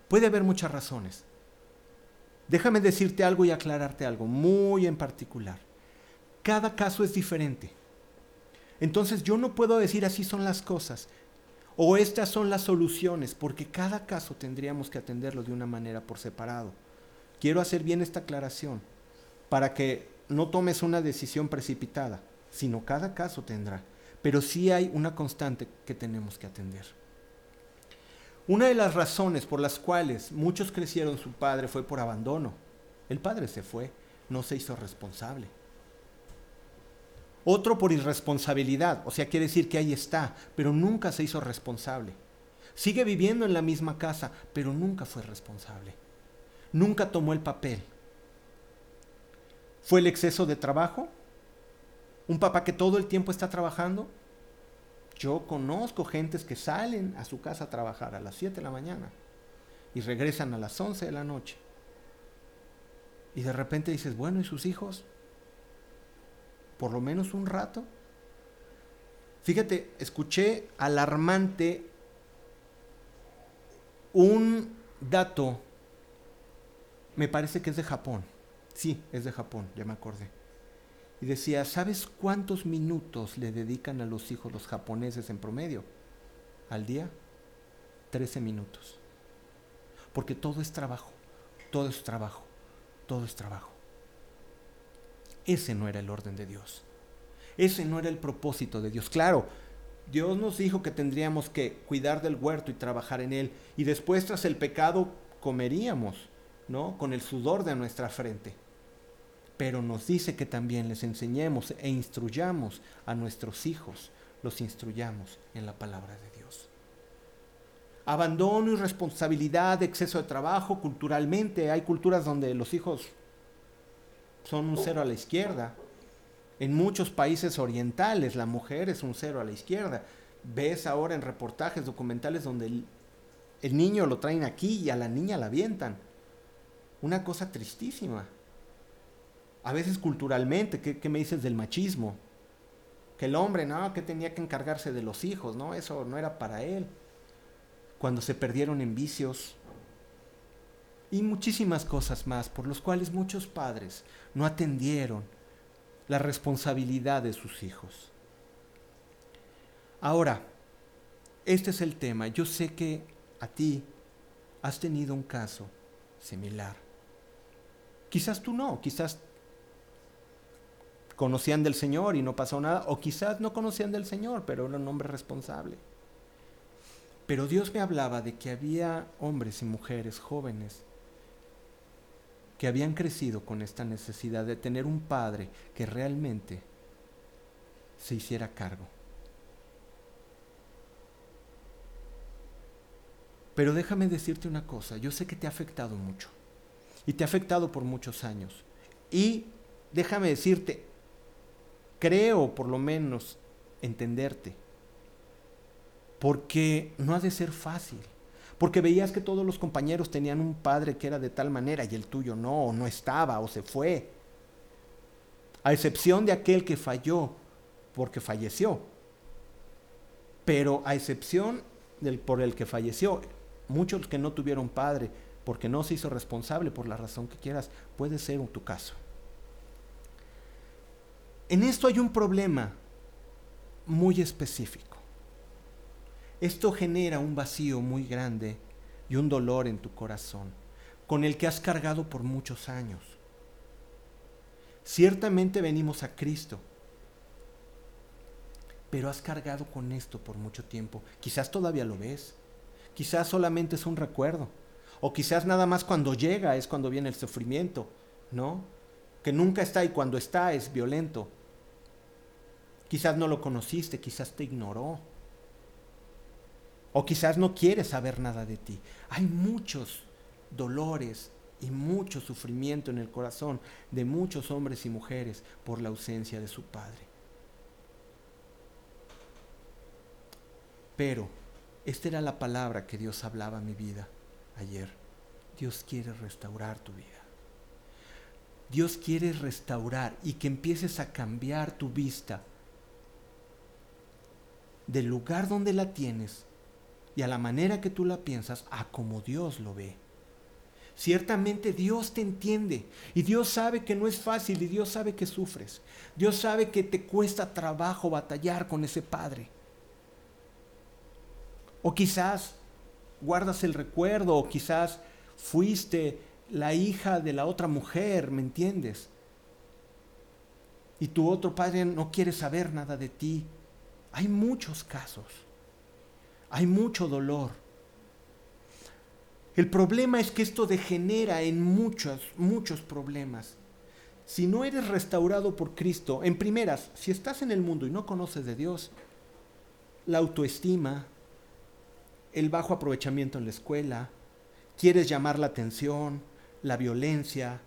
A: Puede haber muchas razones. Déjame decirte algo y aclararte algo muy en particular. Cada caso es diferente. Entonces yo no puedo decir así son las cosas o estas son las soluciones, porque cada caso tendríamos que atenderlo de una manera por separado. Quiero hacer bien esta aclaración para que no tomes una decisión precipitada, sino cada caso tendrá. Pero sí hay una constante que tenemos que atender. Una de las razones por las cuales muchos crecieron su padre fue por abandono. El padre se fue, no se hizo responsable. Otro por irresponsabilidad, o sea, quiere decir que ahí está, pero nunca se hizo responsable. Sigue viviendo en la misma casa, pero nunca fue responsable nunca tomó el papel. ¿Fue el exceso de trabajo? ¿Un papá que todo el tiempo está trabajando? Yo conozco gentes que salen a su casa a trabajar a las 7 de la mañana y regresan a las 11 de la noche. Y de repente dices, bueno, ¿y sus hijos? Por lo menos un rato. Fíjate, escuché alarmante un dato me parece que es de Japón. Sí, es de Japón, ya me acordé. Y decía, ¿sabes cuántos minutos le dedican a los hijos los japoneses en promedio? Al día, 13 minutos. Porque todo es trabajo, todo es trabajo, todo es trabajo. Ese no era el orden de Dios. Ese no era el propósito de Dios. Claro, Dios nos dijo que tendríamos que cuidar del huerto y trabajar en él. Y después, tras el pecado, comeríamos. ¿no? Con el sudor de nuestra frente. Pero nos dice que también les enseñemos e instruyamos a nuestros hijos los instruyamos en la palabra de Dios. Abandono, irresponsabilidad, exceso de trabajo, culturalmente. Hay culturas donde los hijos son un cero a la izquierda. En muchos países orientales la mujer es un cero a la izquierda. Ves ahora en reportajes documentales donde el, niño lo traen aquí y a la niña la avientan. Una cosa tristísima. A veces culturalmente, ¿qué, me dices del machismo? Que el hombre, no, que tenía que encargarse de los hijos, no, eso no era para él. Cuando se perdieron en vicios, y muchísimas cosas más por los cuales muchos padres no atendieron la responsabilidad de sus hijos. Ahora, este es el tema. Yo sé que a ti has tenido un caso similar. Quizás tú no, quizás conocían del Señor y no pasó nada, o quizás no conocían del Señor, pero era un hombre responsable. Pero Dios me hablaba de que había hombres y mujeres jóvenes que habían crecido con esta necesidad de tener un padre que realmente se hiciera cargo. Pero déjame decirte una cosa, yo sé que te ha afectado mucho y te ha afectado por muchos años. Y déjame decirte, creo por lo menos entenderte, porque no ha de ser fácil porque veías que todos los compañeros tenían un padre que era de tal manera y el tuyo no, o no estaba, o se fue. A excepción de aquel que falló porque falleció. Pero a excepción del por el que falleció, muchos que no tuvieron padre porque no se hizo responsable por la razón que quieras, puede ser en tu caso. En esto hay un problema muy específico. Esto genera un vacío muy grande y un dolor en tu corazón, con el que has cargado por muchos años. Ciertamente venimos a Cristo, pero has cargado con esto por mucho tiempo. Quizás todavía lo ves, quizás solamente es un recuerdo, o quizás nada más cuando llega es cuando viene el sufrimiento, ¿no? Que nunca está y cuando está es violento. Quizás no lo conociste, quizás te ignoró. O quizás no quiere saber nada de ti. Hay muchos dolores y mucho sufrimiento en el corazón de muchos hombres y mujeres por la ausencia de su padre. Pero esta era la palabra que Dios hablaba a mi vida ayer. Dios quiere restaurar tu vida. Dios quiere restaurar y que empieces a cambiar tu vista del lugar donde la tienes y a la manera que tú la piensas, a como Dios lo ve. Ciertamente Dios te entiende y Dios sabe que no es fácil y Dios sabe que sufres. Dios sabe que te cuesta trabajo batallar con ese padre. O quizás guardas el recuerdo o quizás fuiste la hija de la otra mujer, ¿me entiendes? Y tu otro padre no quiere saber nada de ti. Hay muchos casos. Hay mucho dolor. El problema es que esto degenera en muchos, muchos problemas. Si no eres restaurado por Cristo, en primeras, si estás en el mundo y no conoces de Dios, la autoestima, el bajo aprovechamiento en la escuela, quieres llamar la atención, la violencia,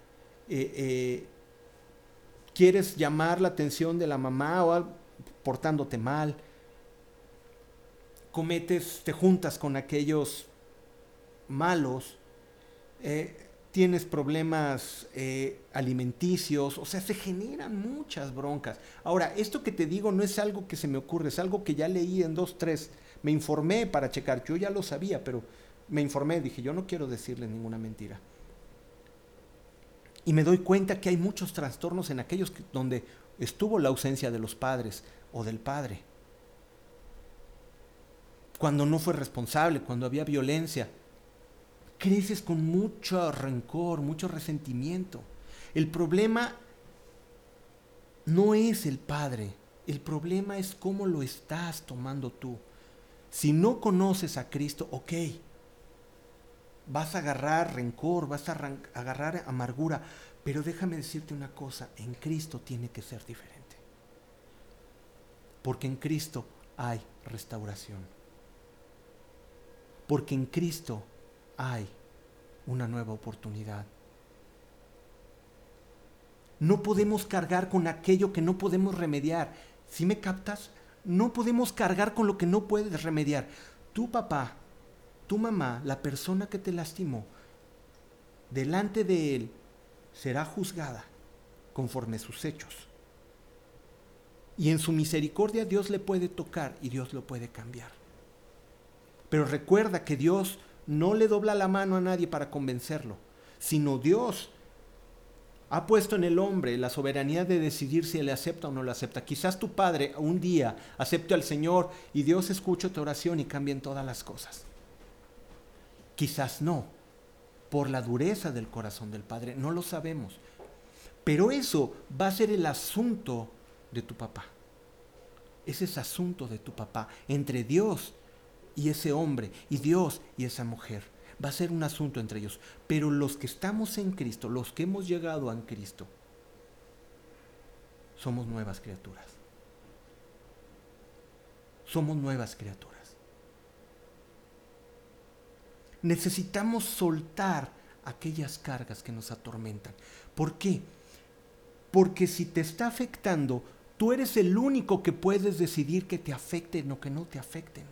A: eh, eh, quieres llamar la atención de la mamá o portándote mal, cometes, te juntas con aquellos malos, eh, tienes problemas eh, alimenticios, o sea, se generan muchas broncas. Ahora, esto que te digo no es algo que se me ocurre, es algo que ya leí en dos, tres, me informé para checar, yo ya lo sabía, pero me informé, dije, yo no quiero decirle ninguna mentira. Y me doy cuenta que hay muchos trastornos en aquellos donde estuvo la ausencia de los padres o del padre cuando no fue responsable, cuando había violencia. Creces con mucho rencor, mucho resentimiento. El problema no es el Padre, el problema es cómo lo estás tomando tú. Si no conoces a Cristo, ok, vas a agarrar rencor, vas a agarrar amargura, pero déjame decirte una cosa, en Cristo tiene que ser diferente. Porque en Cristo hay restauración. Porque en Cristo hay una nueva oportunidad. No podemos cargar con aquello que no podemos remediar. ¿Sí me captas? No podemos cargar con lo que no puedes remediar. Tu papá, tu mamá, la persona que te lastimó, delante de él será juzgada conforme sus hechos. Y en su misericordia Dios le puede tocar y Dios lo puede cambiar. Pero recuerda que Dios no le dobla la mano a nadie para convencerlo, sino Dios ha puesto en el hombre la soberanía de decidir si le acepta o no lo acepta. Quizás tu padre un día acepte al Señor y Dios escuche tu oración y cambien todas las cosas. Quizás no, por la dureza del corazón del padre, no lo sabemos. Pero eso va a ser el asunto de tu papá. Ese es asunto de tu papá, entre Dios y ese hombre, y Dios y esa mujer. Va a ser un asunto entre ellos. Pero los que estamos en Cristo, los que hemos llegado a Cristo, somos nuevas criaturas. Somos nuevas criaturas. Necesitamos soltar aquellas cargas que nos atormentan. ¿Por qué? Porque si te está afectando, tú eres el único que puedes decidir que te afecten o que no te afecten.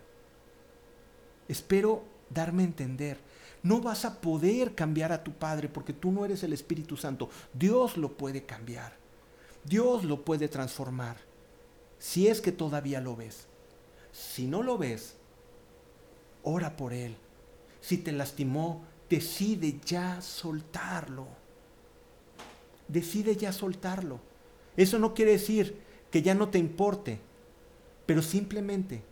A: Espero darme a entender. No vas a poder cambiar a tu Padre porque tú no eres el Espíritu Santo. Dios lo puede cambiar. Dios lo puede transformar. Si es que todavía lo ves. Si no lo ves, ora por Él. Si te lastimó, decide ya soltarlo decide ya soltarlo. Eso no quiere decir que ya no te importe, pero simplemente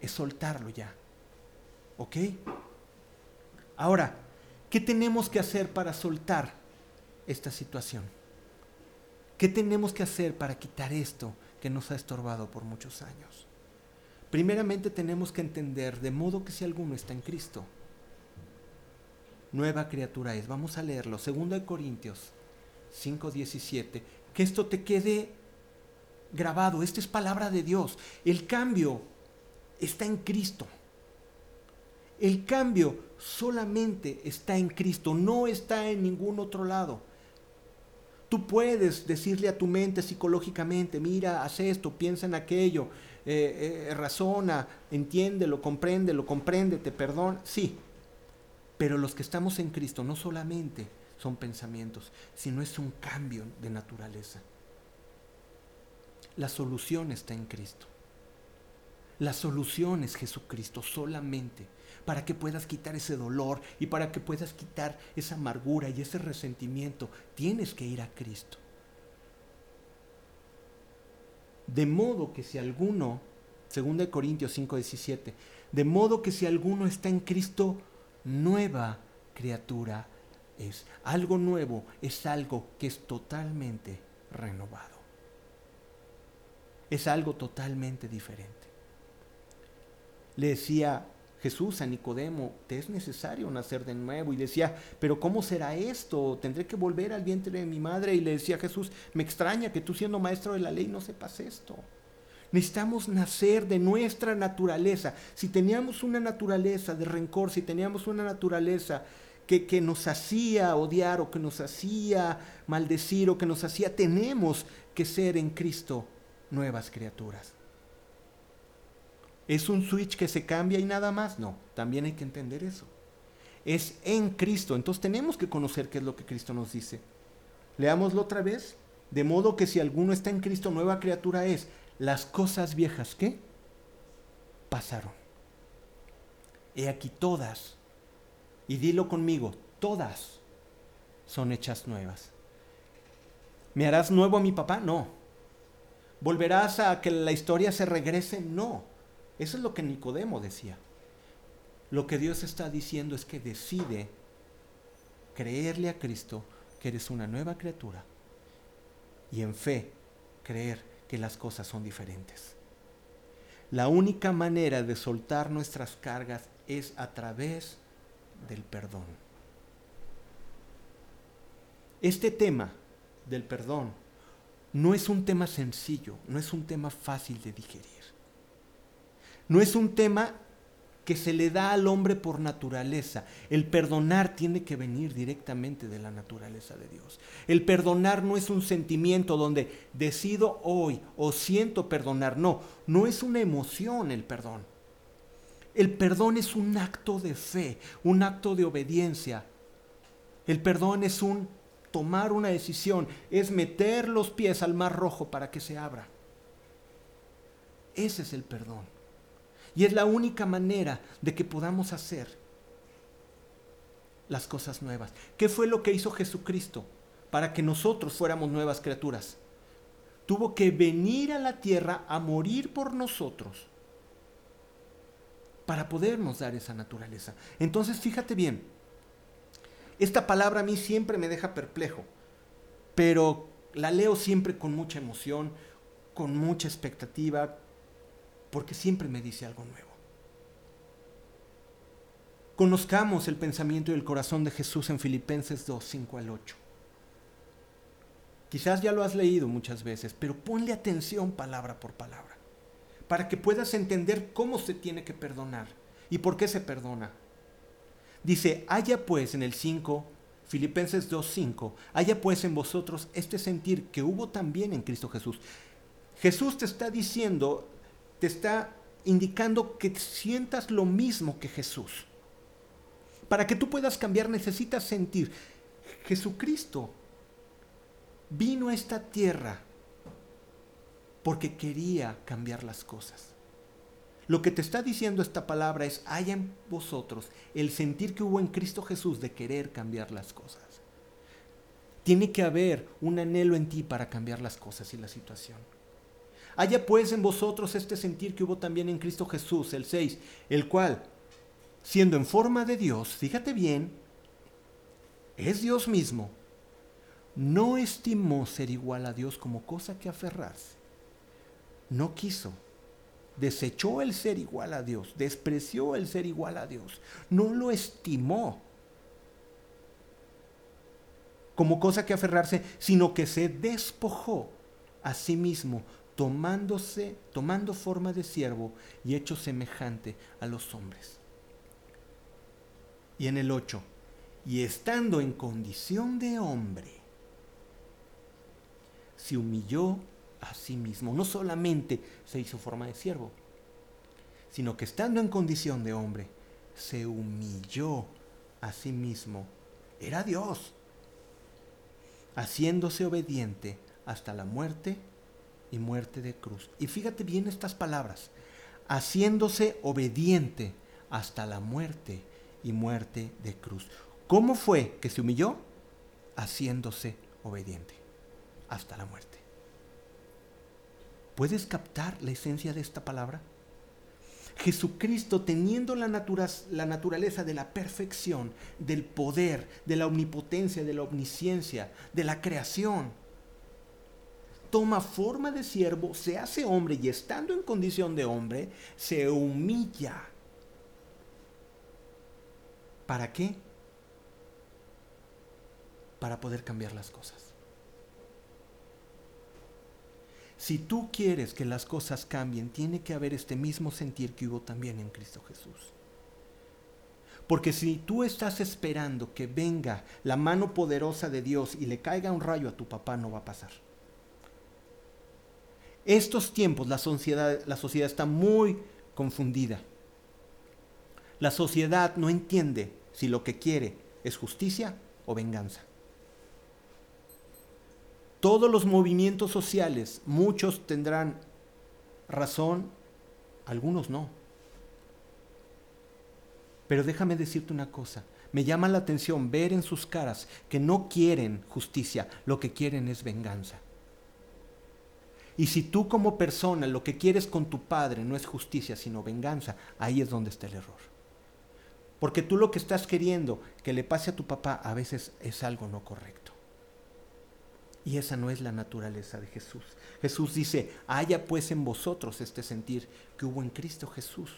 A: es soltarlo ya. ¿Ok? Ahora, ¿qué tenemos que hacer para soltar esta situación? ¿Qué tenemos que hacer para quitar esto que nos ha estorbado por muchos años? Primeramente tenemos que entender, de modo que si alguno está en Cristo, nueva criatura es. Vamos a leerlo. Segundo de Corintios 5.17, que esto te quede grabado. Esta es palabra de Dios. El cambio está en Cristo. El cambio solamente está en Cristo, no está en ningún otro lado. Tú puedes decirle a tu mente psicológicamente, mira, haz esto, piensa en aquello, eh, eh, razona, entiéndelo, compréndelo, compréndete, perdón. Sí, pero los que estamos en Cristo no solamente son pensamientos, sino es un cambio de naturaleza. La solución está en Cristo. La solución es Jesucristo solamente para que puedas quitar ese dolor y para que puedas quitar esa amargura y ese resentimiento. Tienes que ir a Cristo. De modo que si alguno, 2 Corintios 5:17, de modo que si alguno está en Cristo, nueva criatura es. Algo nuevo es algo que es totalmente renovado. Es algo totalmente diferente. Le decía Jesús a Nicodemo, te es necesario nacer de nuevo. Y decía, pero ¿cómo será esto? ¿Tendré que volver al vientre de mi madre? Y le decía Jesús, me extraña que tú siendo maestro de la ley no sepas esto. Necesitamos nacer de nuestra naturaleza. Si teníamos una naturaleza de rencor, si teníamos una naturaleza que, nos hacía odiar o que nos hacía maldecir o que nos hacía, tenemos que ser en Cristo nuevas criaturas. ¿Es un switch que se cambia y nada más? No, también hay que entender eso. Es en Cristo, entonces tenemos que conocer qué es lo que Cristo nos dice. Leámoslo otra vez. De modo que si alguno está en Cristo, nueva criatura es. Las cosas viejas, ¿qué? Pasaron. He aquí todas y dilo conmigo, todas son hechas nuevas. ¿Me harás nuevo a mi papá? No. ¿Volverás a que la historia se regrese? No. Eso es lo que Nicodemo decía. Lo que Dios está diciendo es que decide creerle a Cristo que eres una nueva criatura y en fe creer que las cosas son diferentes. La única manera de soltar nuestras cargas es a través del perdón. Este tema del perdón no es un tema sencillo, no es un tema fácil de digerir. No es un tema que se le da al hombre por naturaleza. El perdonar tiene que venir directamente de la naturaleza de Dios. El perdonar no es un sentimiento donde decido hoy o siento perdonar. No, no es una emoción el perdón. El perdón es un acto de fe, un acto de obediencia. El perdón es un tomar una decisión, es meter los pies al mar rojo para que se abra. Ese es el perdón. Y es la única manera de que podamos hacer las cosas nuevas. ¿Qué fue lo que hizo Jesucristo para que nosotros fuéramos nuevas criaturas? Tuvo que venir a la tierra a morir por nosotros para podernos dar esa naturaleza. Entonces, fíjate bien, esta palabra a mí siempre me deja perplejo, pero la leo siempre con mucha emoción, con mucha expectativa, porque siempre me dice algo nuevo. Conozcamos el pensamiento y el corazón de Jesús en Filipenses 2, 5 al 8. Quizás ya lo has leído muchas veces, pero ponle atención palabra por palabra, para que puedas entender cómo se tiene que perdonar y por qué se perdona. Dice, haya pues en el 5, Filipenses 2, 5, haya pues en vosotros este sentir que hubo también en Cristo Jesús. Jesús te está diciendo te está indicando que sientas lo mismo que Jesús. Para que tú puedas cambiar necesitas sentir, Jesucristo vino a esta tierra porque quería cambiar las cosas. Lo que te está diciendo esta palabra es, haya en vosotros el sentir que hubo en Cristo Jesús de querer cambiar las cosas. Tiene que haber un anhelo en ti para cambiar las cosas y la situación. Haya pues en vosotros este sentir que hubo también en Cristo Jesús, el 6, el cual, siendo en forma de Dios, fíjate bien, es Dios mismo, no estimó ser igual a Dios como cosa que aferrarse. No quiso. Desechó el ser igual a Dios, despreció el ser igual a Dios, no lo estimó como cosa que aferrarse, sino que se despojó a sí mismo, tomándose, tomando forma de siervo y hecho semejante a los hombres. Y en el 8, y estando en condición de hombre, se humilló a sí mismo. No solamente se hizo forma de siervo, sino que estando en condición de hombre, se humilló a sí mismo. Era Dios, haciéndose obediente hasta la muerte y muerte de cruz. Y fíjate bien estas palabras, haciéndose obediente hasta la muerte y muerte de cruz. ¿Cómo fue que se humilló? Haciéndose obediente hasta la muerte. ¿Puedes captar la esencia de esta palabra? Jesucristo teniendo la, la, naturaleza de la perfección, del poder, de la omnipotencia, de la omnisciencia, de la creación, toma forma de siervo, se hace hombre y estando en condición de hombre, se humilla. ¿Para qué? Para poder cambiar las cosas. Si tú quieres que las cosas cambien, tiene que haber este mismo sentir que hubo también en Cristo Jesús. Porque si tú estás esperando que venga la mano poderosa de Dios y le caiga un rayo a tu papá, no va a pasar. Estos tiempos la sociedad, la sociedad está muy confundida. La sociedad no entiende si lo que quiere es justicia o venganza. Todos los movimientos sociales, muchos tendrán razón, algunos no. Pero déjame decirte una cosa, me llama la atención ver en sus caras que no quieren justicia, lo que quieren es venganza. Y si tú como persona lo que quieres con tu padre no es justicia, sino venganza, ahí es donde está el error. Porque tú lo que estás queriendo que le pase a tu papá a veces es algo no correcto. Y esa no es la naturaleza de Jesús. Jesús dice, haya pues en vosotros este sentir que hubo en Cristo Jesús.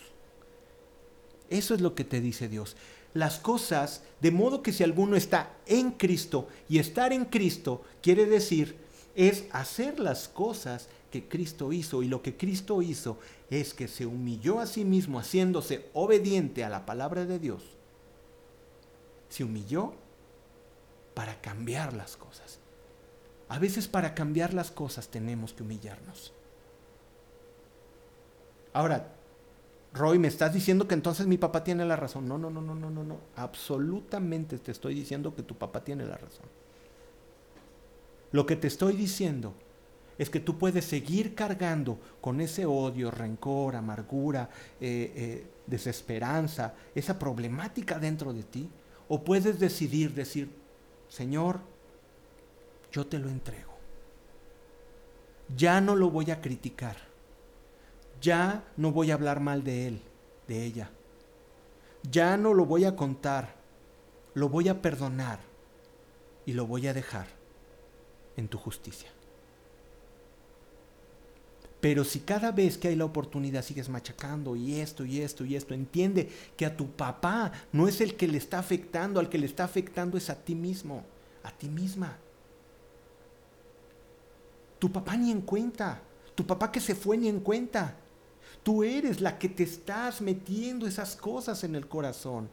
A: Eso es lo que te dice Dios. Las cosas, de modo que si alguno está en Cristo y estar en Cristo quiere decir es hacer las cosas que Cristo hizo. Y lo que Cristo hizo es que se humilló a sí mismo haciéndose obediente a la palabra de Dios. Se humilló para cambiar las cosas. A veces para cambiar las cosas tenemos que humillarnos. Ahora, Roy, ¿me estás diciendo que entonces mi papá tiene la razón? No, no, no, no, no, no, no. Absolutamente te estoy diciendo que tu papá tiene la razón. Lo que te estoy diciendo es que tú puedes seguir cargando con ese odio, rencor, amargura, eh, eh, desesperanza, esa problemática dentro de ti, o puedes decidir decir, Señor, yo te lo entrego. Ya no lo voy a criticar. Ya no voy a hablar mal de él, de ella. Ya no lo voy a contar. Lo voy a perdonar y lo voy a dejar en tu justicia. Pero si cada vez que hay la oportunidad sigues machacando y esto y esto y esto, entiende que a tu papá no es el que le está afectando, al que le está afectando es a ti mismo, a ti misma. Tu papá ni en cuenta, tu papá que se fue ni en cuenta. Tú eres la que te estás metiendo esas cosas en el corazón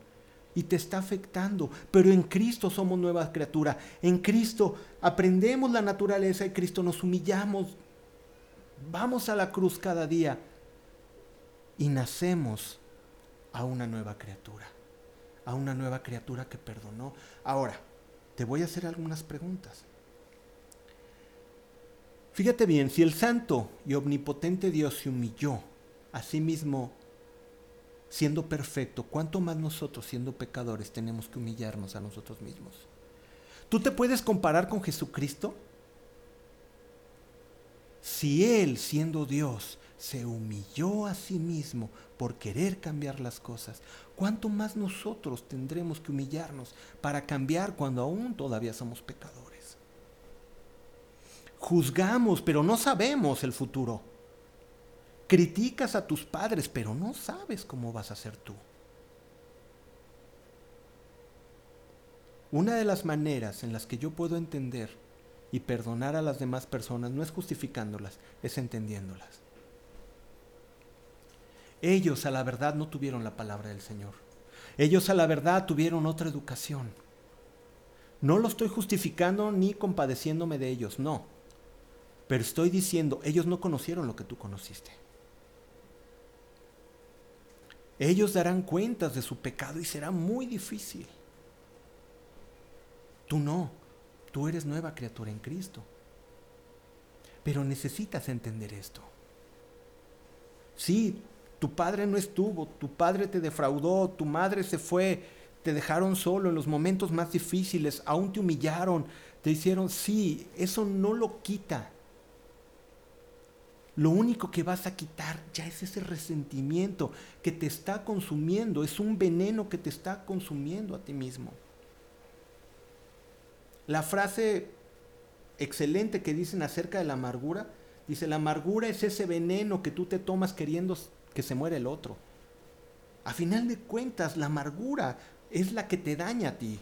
A: y te está afectando. Pero en Cristo somos nueva criatura. En Cristo aprendemos la naturaleza de Cristo, nos humillamos, vamos a la cruz cada día y nacemos a una nueva criatura, a una nueva criatura que perdonó. Ahora, te voy a hacer algunas preguntas. Fíjate bien, si el santo y omnipotente Dios se humilló a sí mismo siendo perfecto, ¿cuánto más nosotros siendo pecadores tenemos que humillarnos a nosotros mismos? ¿Tú te puedes comparar con Jesucristo? Si Él, siendo Dios, se humilló a sí mismo por querer cambiar las cosas, ¿cuánto más nosotros tendremos que humillarnos para cambiar cuando aún todavía somos pecadores? Juzgamos, pero no sabemos el futuro. Criticas a tus padres, pero no sabes cómo vas a ser tú. Una de las maneras en las que yo puedo entender y perdonar a las demás personas no es justificándolas, es entendiéndolas. Ellos a la verdad no tuvieron la palabra del Señor. Ellos a la verdad tuvieron otra educación. No lo estoy justificando ni compadeciéndome de ellos, no. Pero estoy diciendo, ellos no conocieron lo que tú conociste. Ellos darán cuentas de su pecado y será muy difícil. Tú no, tú eres nueva criatura en Cristo. Pero necesitas entender esto. Sí, tu padre no estuvo, tu padre te defraudó, tu madre se fue, te dejaron solo en los momentos más difíciles, aún te humillaron, te hicieron, sí, eso no lo quita lo único que vas a quitar ya es ese resentimiento que te está consumiendo, es un veneno que te está consumiendo a ti mismo. La frase excelente que dicen acerca de la amargura, dice, la amargura es ese veneno que tú te tomas queriendo que se muera el otro. A final de cuentas, la amargura es la que te daña a ti.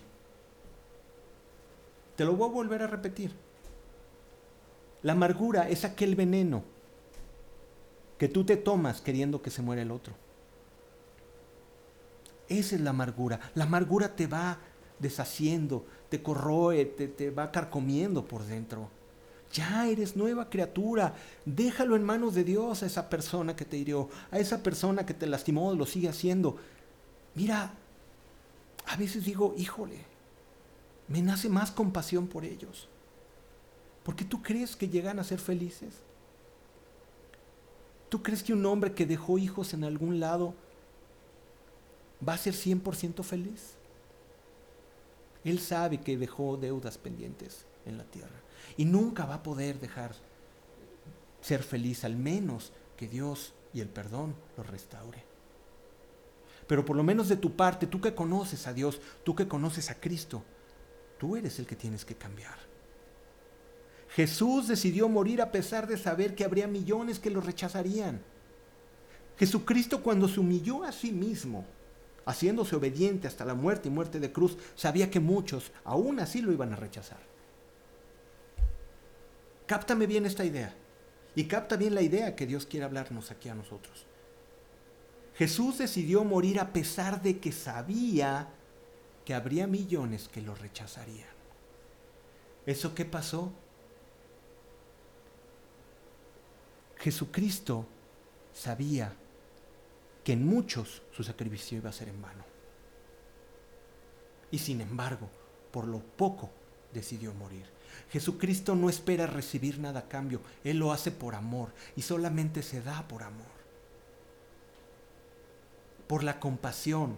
A: Te lo voy a volver a repetir. La amargura es aquel veneno que tú te tomas queriendo que se muera el otro. Esa es la amargura. La amargura te va deshaciendo, te corroe, te, te, va carcomiendo por dentro. Ya eres nueva criatura. Déjalo en manos de Dios a esa persona que te hirió, a esa persona que te lastimó, lo sigue haciendo. Mira, a veces digo, híjole, me nace más compasión por ellos. Porque tú crees que llegan a ser felices. ¿Tú crees que un hombre que dejó hijos en algún lado va a ser 100% feliz? Él sabe que dejó deudas pendientes en la tierra y nunca va a poder dejar ser feliz, al menos que Dios y el perdón lo restaure. Pero por lo menos de tu parte, tú que conoces a Dios, tú que conoces a Cristo, tú eres el que tienes que cambiar. Jesús decidió morir a pesar de saber que habría millones que lo rechazarían. Jesucristo cuando se humilló a sí mismo, haciéndose obediente hasta la muerte y muerte de cruz, sabía que muchos aún así lo iban a rechazar. Cáptame bien esta idea. Y capta bien la idea que Dios quiere hablarnos aquí a nosotros. Jesús decidió morir a pesar de que sabía que habría millones que lo rechazarían. ¿Eso qué pasó? Jesucristo sabía que en muchos su sacrificio iba a ser en vano. Y sin embargo, por lo poco decidió morir. Jesucristo no espera recibir nada a cambio, Él lo hace por amor y solamente se da por amor. Por la compasión,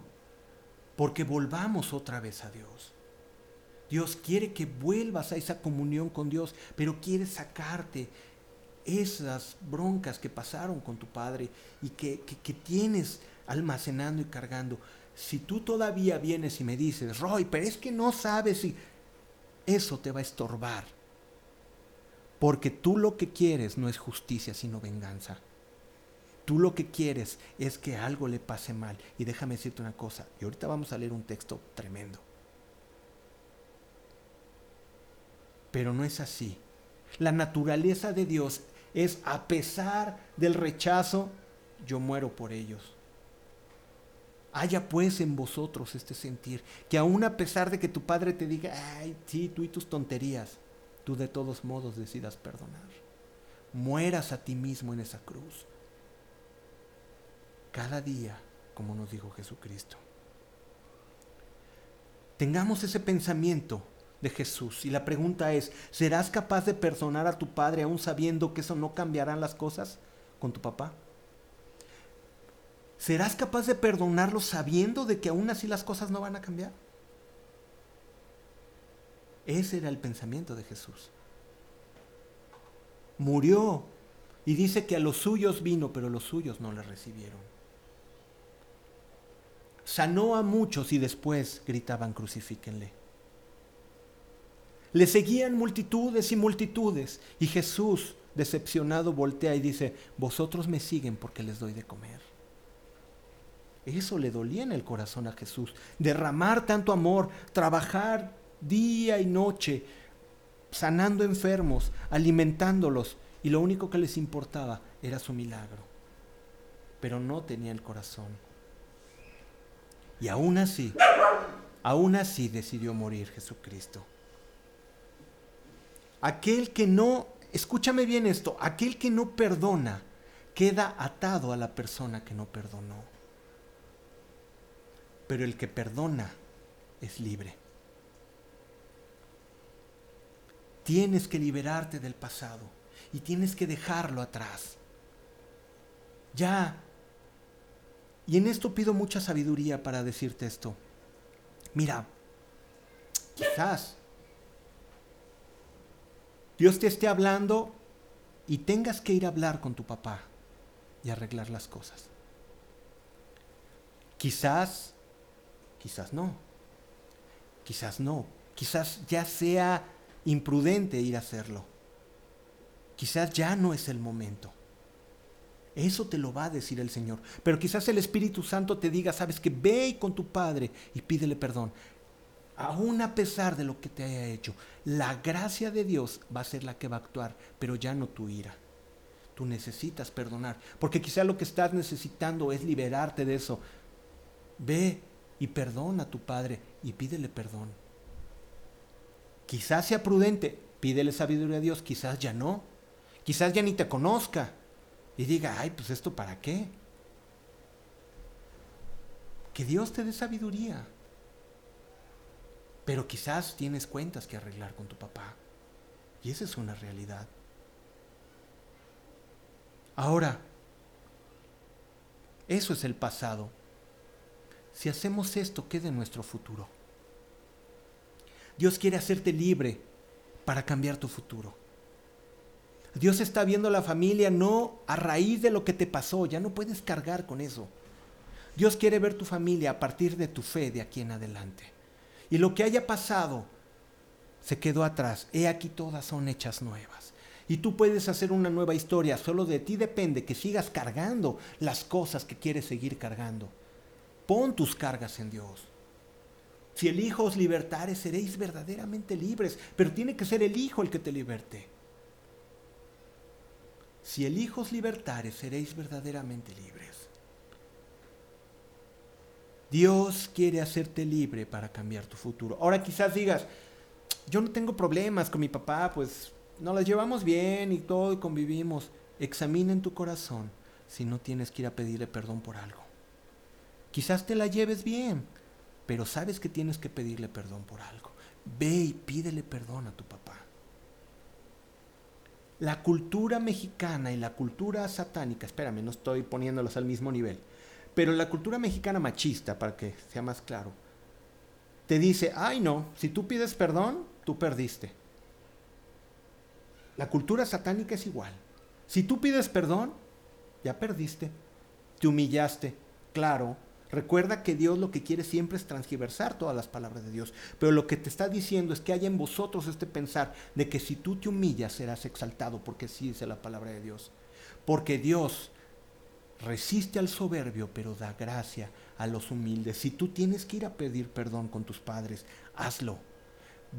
A: porque volvamos otra vez a Dios. Dios quiere que vuelvas a esa comunión con Dios, pero quiere sacarte esas broncas que pasaron con tu padre y que, que, tienes almacenando y cargando. Si tú todavía vienes y me dices, Roy, pero es que no sabes si eso te va a estorbar. Porque tú lo que quieres no es justicia, sino venganza. Tú lo que quieres es que algo le pase mal. Y déjame decirte una cosa, y ahorita vamos a leer un texto tremendo. Pero no es así. La naturaleza de Dios es a pesar del rechazo, yo muero por ellos. Haya pues en vosotros este sentir, que aun a pesar de que tu padre te diga, ay, sí, tú y tus tonterías, tú de todos modos decidas perdonar. Mueras a ti mismo en esa cruz. Cada día, como nos dijo Jesucristo. Tengamos ese pensamiento de Jesús. Y la pregunta es, ¿serás capaz de perdonar a tu padre aún sabiendo que eso no cambiarán las cosas con tu papá? ¿Serás capaz de perdonarlo sabiendo de que aún así las cosas no van a cambiar? Ese era el pensamiento de Jesús. Murió y dice que a los suyos vino, pero los suyos no le recibieron. Sanó a muchos y después gritaban crucifíquenle. Le seguían multitudes y multitudes. Y Jesús, decepcionado, voltea y dice, vosotros me siguen porque les doy de comer. Eso le dolía en el corazón a Jesús. Derramar tanto amor, trabajar día y noche, sanando enfermos, alimentándolos. Y lo único que les importaba era su milagro. Pero no tenía el corazón. Y aún así, aún así decidió morir Jesucristo. Aquel que no, escúchame bien esto, aquel que no perdona queda atado a la persona que no perdonó. Pero el que perdona es libre. Tienes que liberarte del pasado y tienes que dejarlo atrás. Ya. Y en esto pido mucha sabiduría para decirte esto. Mira, quizás Dios te esté hablando y tengas que ir a hablar con tu papá y arreglar las cosas. Quizás, quizás no, quizás no, quizás ya sea imprudente ir a hacerlo. Quizás ya no es el momento. Eso te lo va a decir el Señor. Pero quizás el Espíritu Santo te diga, sabes que ve con tu Padre y pídele perdón aún a pesar de lo que te haya hecho, la gracia de Dios va a ser la que va a actuar, pero ya no tu ira. Tú necesitas perdonar, porque quizá lo que estás necesitando es liberarte de eso. Ve y perdona a tu Padre y pídele perdón. Quizás sea prudente, pídele sabiduría a Dios, quizás ya no. Quizás ya ni te conozca y diga, ay, pues esto para qué. Que Dios te dé sabiduría. Pero quizás tienes cuentas que arreglar con tu papá. Y esa es una realidad. Ahora, eso es el pasado. Si hacemos esto, ¿qué de nuestro futuro? Dios quiere hacerte libre para cambiar tu futuro. Dios está viendo la familia no a raíz de lo que te pasó, ya no puedes cargar con eso. Dios quiere ver tu familia a partir de tu fe de aquí en adelante. Y lo que haya pasado se quedó atrás. He aquí todas son hechas nuevas. Y tú puedes hacer una nueva historia. Solo de ti depende que sigas cargando las cosas que quieres seguir cargando. Pon tus cargas en Dios. Si el Hijo os libertare, seréis verdaderamente libres. Pero tiene que ser el Hijo el que te liberte. si el Hijo os libertare, seréis verdaderamente libres. Dios quiere hacerte libre para cambiar tu futuro. Ahora quizás digas, yo no tengo problemas con mi papá, pues nos las llevamos bien y todo y convivimos. Examina en tu corazón si no tienes que ir a pedirle perdón por algo. Quizás te la lleves bien, pero sabes que tienes que pedirle perdón por algo. Ve y pídele perdón a tu papá. La cultura mexicana y la cultura satánica, espérame, no estoy poniéndolos al mismo nivel, pero la cultura mexicana machista, para que sea más claro, te dice, ay no, si tú pides perdón, tú perdiste. La cultura satánica es igual. Si tú pides perdón, ya perdiste. Te humillaste, claro. Recuerda que Dios lo que quiere siempre es transgiversar todas las palabras de Dios. Pero lo que te está diciendo es que haya en vosotros este pensar de que si tú te humillas serás exaltado, porque sí dice la palabra de Dios. Porque Dios resiste al soberbio, pero da gracia a los humildes. Si tú tienes que ir a pedir perdón con tus padres, hazlo.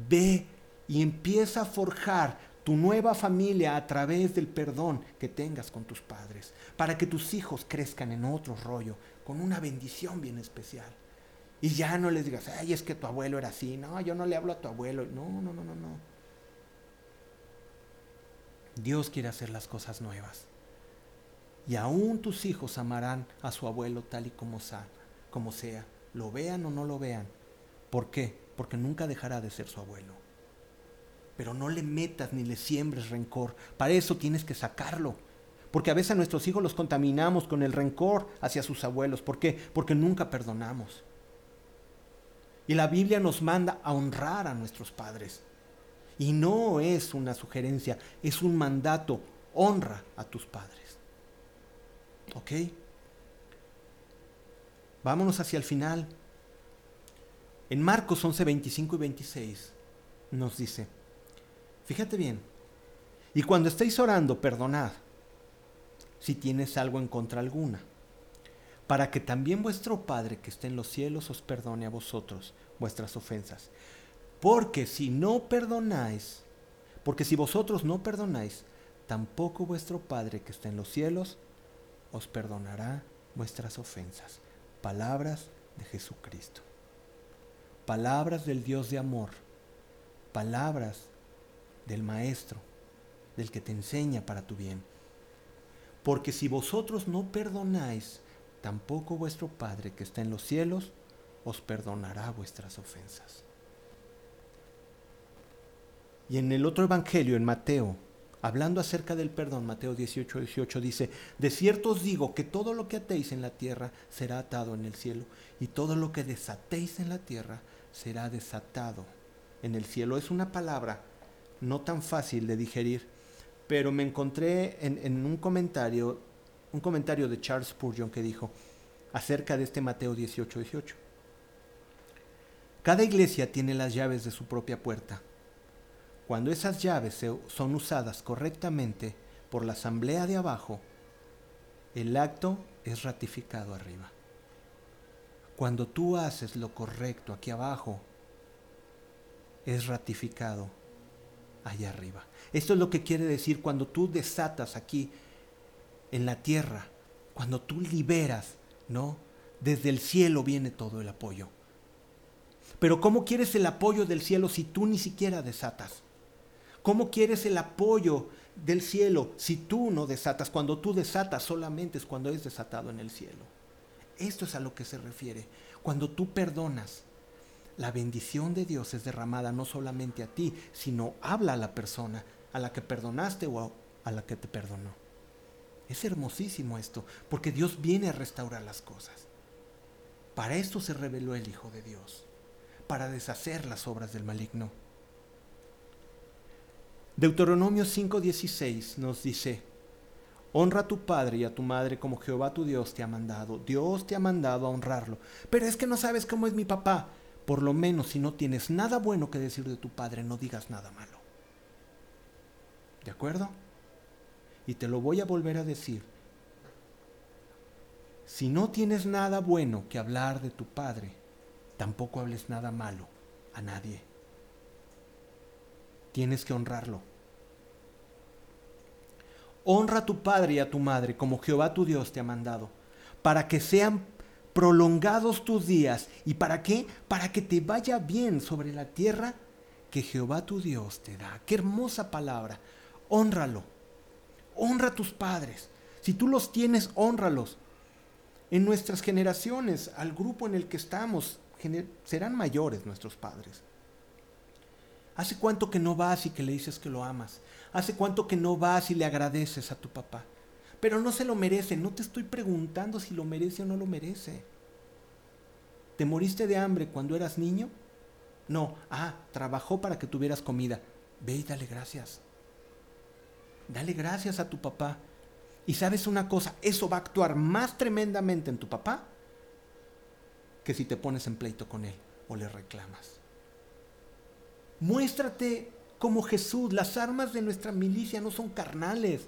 A: Ve y empieza a forjar tu nueva familia a través del perdón que tengas con tus padres, para que tus hijos crezcan en otro rollo, con una bendición bien especial. Y ya no les digas, ay, es que tu abuelo era así, no, yo no le hablo a tu abuelo, no, no, no, no, no. Dios quiere hacer las cosas nuevas. Y aún tus hijos amarán a su abuelo tal y como, sea, como sea, lo vean o no lo vean. ¿Por qué? Porque nunca dejará de ser su abuelo. Pero no le metas ni le siembres rencor. Para eso tienes que sacarlo. Porque a veces a nuestros hijos los contaminamos con el rencor hacia sus abuelos. ¿Por qué? Porque nunca perdonamos. Y la Biblia nos manda a honrar a nuestros padres. Y no es una sugerencia, es un mandato. Honra a tus padres. ¿Ok? Vámonos hacia el final. En Marcos 11, 25 y 26 nos dice, fíjate bien, y cuando estéis orando, perdonad si tienes algo en contra alguna, para que también vuestro Padre que está en los cielos os perdone a vosotros vuestras ofensas. Porque si no perdonáis, porque si vosotros no perdonáis, tampoco vuestro Padre que está en los cielos os perdonará vuestras ofensas. Palabras de Jesucristo. Palabras del Dios de amor. Palabras del Maestro, del que te enseña para tu bien. Porque si vosotros no perdonáis, tampoco vuestro Padre que está en los cielos os perdonará vuestras ofensas. Y en el otro Evangelio, en Mateo, hablando acerca del perdón, Mateo 18, 18 dice, de cierto os digo que todo lo que atéis en la tierra será atado en el cielo, y todo lo que desatéis en la tierra será desatado en el cielo. Es una palabra no tan fácil de digerir, pero me encontré en, un comentario, un comentario de Charles Spurgeon que dijo acerca de este Mateo 18, 18. Cada iglesia tiene las llaves de su propia puerta cuando esas llaves son usadas correctamente por la asamblea de abajo, el acto es ratificado arriba. Cuando tú haces lo correcto aquí abajo, es ratificado allá arriba. Esto es lo que quiere decir cuando tú desatas aquí en la tierra, cuando tú liberas, ¿no? Desde el cielo viene todo el apoyo. Pero ¿cómo quieres el apoyo del cielo si tú ni siquiera desatas? ¿Cómo quieres el apoyo del cielo si tú no desatas? Cuando tú desatas solamente es cuando es desatado en el cielo. Esto es a lo que se refiere. Cuando tú perdonas, la bendición de Dios es derramada no solamente a ti, sino habla a la persona a la que perdonaste o a la que te perdonó. Es hermosísimo esto, porque Dios viene a restaurar las cosas. Para esto se reveló el Hijo de Dios, para deshacer las obras del maligno. Deuteronomio 5:16 nos dice, honra a tu padre y a tu madre como Jehová tu Dios te ha mandado. Dios te ha mandado a honrarlo. Pero es que no sabes cómo es mi papá. Por lo menos si no tienes nada bueno que decir de tu padre, no digas nada malo. ¿De acuerdo? Y te lo voy a volver a decir. Si no tienes nada bueno que hablar de tu padre, tampoco hables nada malo a nadie tienes que honrarlo. honra a tu padre y a tu madre como Jehová tu Dios te ha mandado, para que sean prolongados tus días. ¿Y para qué? Para que te vaya bien sobre la tierra que Jehová tu Dios te da. Qué hermosa palabra. Honralo. Honra a tus padres. Si tú los tienes, honralos. En nuestras generaciones, al grupo en el que estamos, serán mayores nuestros padres. ¿Hace cuánto que no vas y que le dices que lo amas? ¿Hace cuánto que no vas y le agradeces a tu papá? Pero no se lo merece. No te estoy preguntando si lo merece o no lo merece. ¿Te moriste de hambre cuando eras niño? No. Ah, trabajó para que tuvieras comida. Ve y dale gracias. Dale gracias a tu papá. Y sabes una cosa, eso va a actuar más tremendamente en tu papá que si te pones en pleito con él o le reclamas. Muéstrate como Jesús. Las armas de nuestra milicia no son carnales,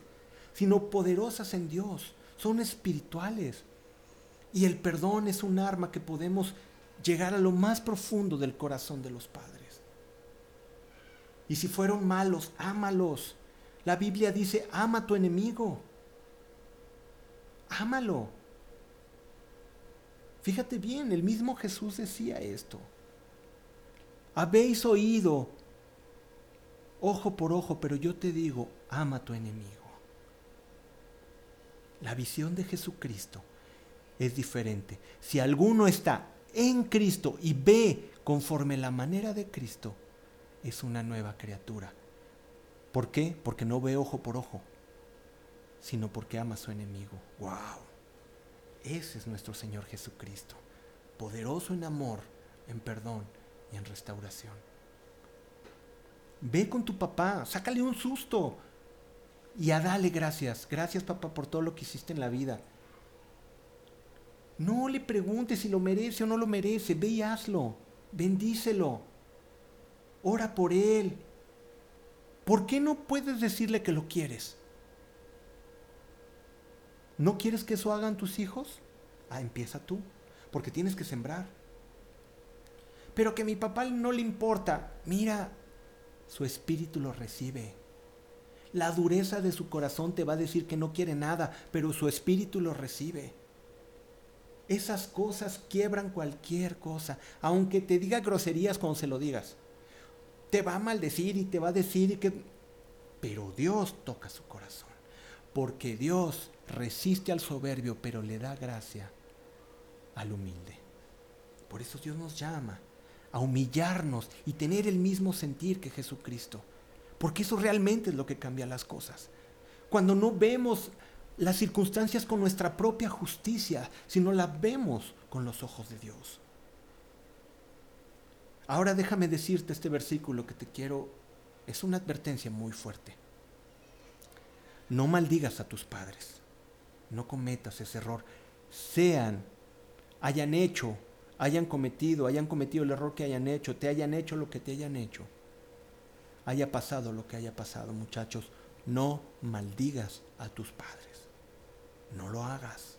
A: sino poderosas en Dios. Son espirituales. Y el perdón es un arma que podemos llegar a lo más profundo del corazón de los padres. Y si fueron malos, ámalos. La Biblia dice, ama a tu enemigo. Ámalo. Fíjate bien, el mismo Jesús decía esto. Habéis oído ojo por ojo, pero yo te digo, ama a tu enemigo. La visión de Jesucristo es diferente. Si alguno está en Cristo y ve conforme la manera de Cristo, es una nueva criatura. ¿Por qué? Porque no ve ojo por ojo, sino porque ama a su enemigo. ¡Wow! Ese es nuestro Señor Jesucristo, poderoso en amor, en perdón en restauración. Ve con tu papá, sácale un susto y a dale gracias. Gracias papá por todo lo que hiciste en la vida. No le preguntes si lo merece o no lo merece. Ve y hazlo. Bendícelo. Ora por él. ¿Por qué no puedes decirle que lo quieres? ¿No quieres que eso hagan tus hijos? Ah, empieza tú, porque tienes que sembrar. Pero que mi papá no le importa. Mira, su espíritu lo recibe. La dureza de su corazón te va a decir que no quiere nada, pero su espíritu lo recibe. Esas cosas quiebran cualquier cosa, aunque te diga groserías cuando se lo digas. Te va a maldecir y te va a decir que... Pero Dios toca su corazón, porque Dios resiste al soberbio, pero le da gracia al humilde. Por eso Dios nos llama a humillarnos y tener el mismo sentir que Jesucristo. Porque eso realmente es lo que cambia las cosas. Cuando no vemos las circunstancias con nuestra propia justicia, sino las vemos con los ojos de Dios. Ahora déjame decirte este versículo que te quiero, es una advertencia muy fuerte. No maldigas a tus padres, no cometas ese error, sean, hayan hecho hayan cometido, hayan cometido el error que hayan hecho, te hayan hecho lo que te hayan hecho, haya pasado lo que haya pasado, muchachos, no maldigas a tus padres. No lo hagas.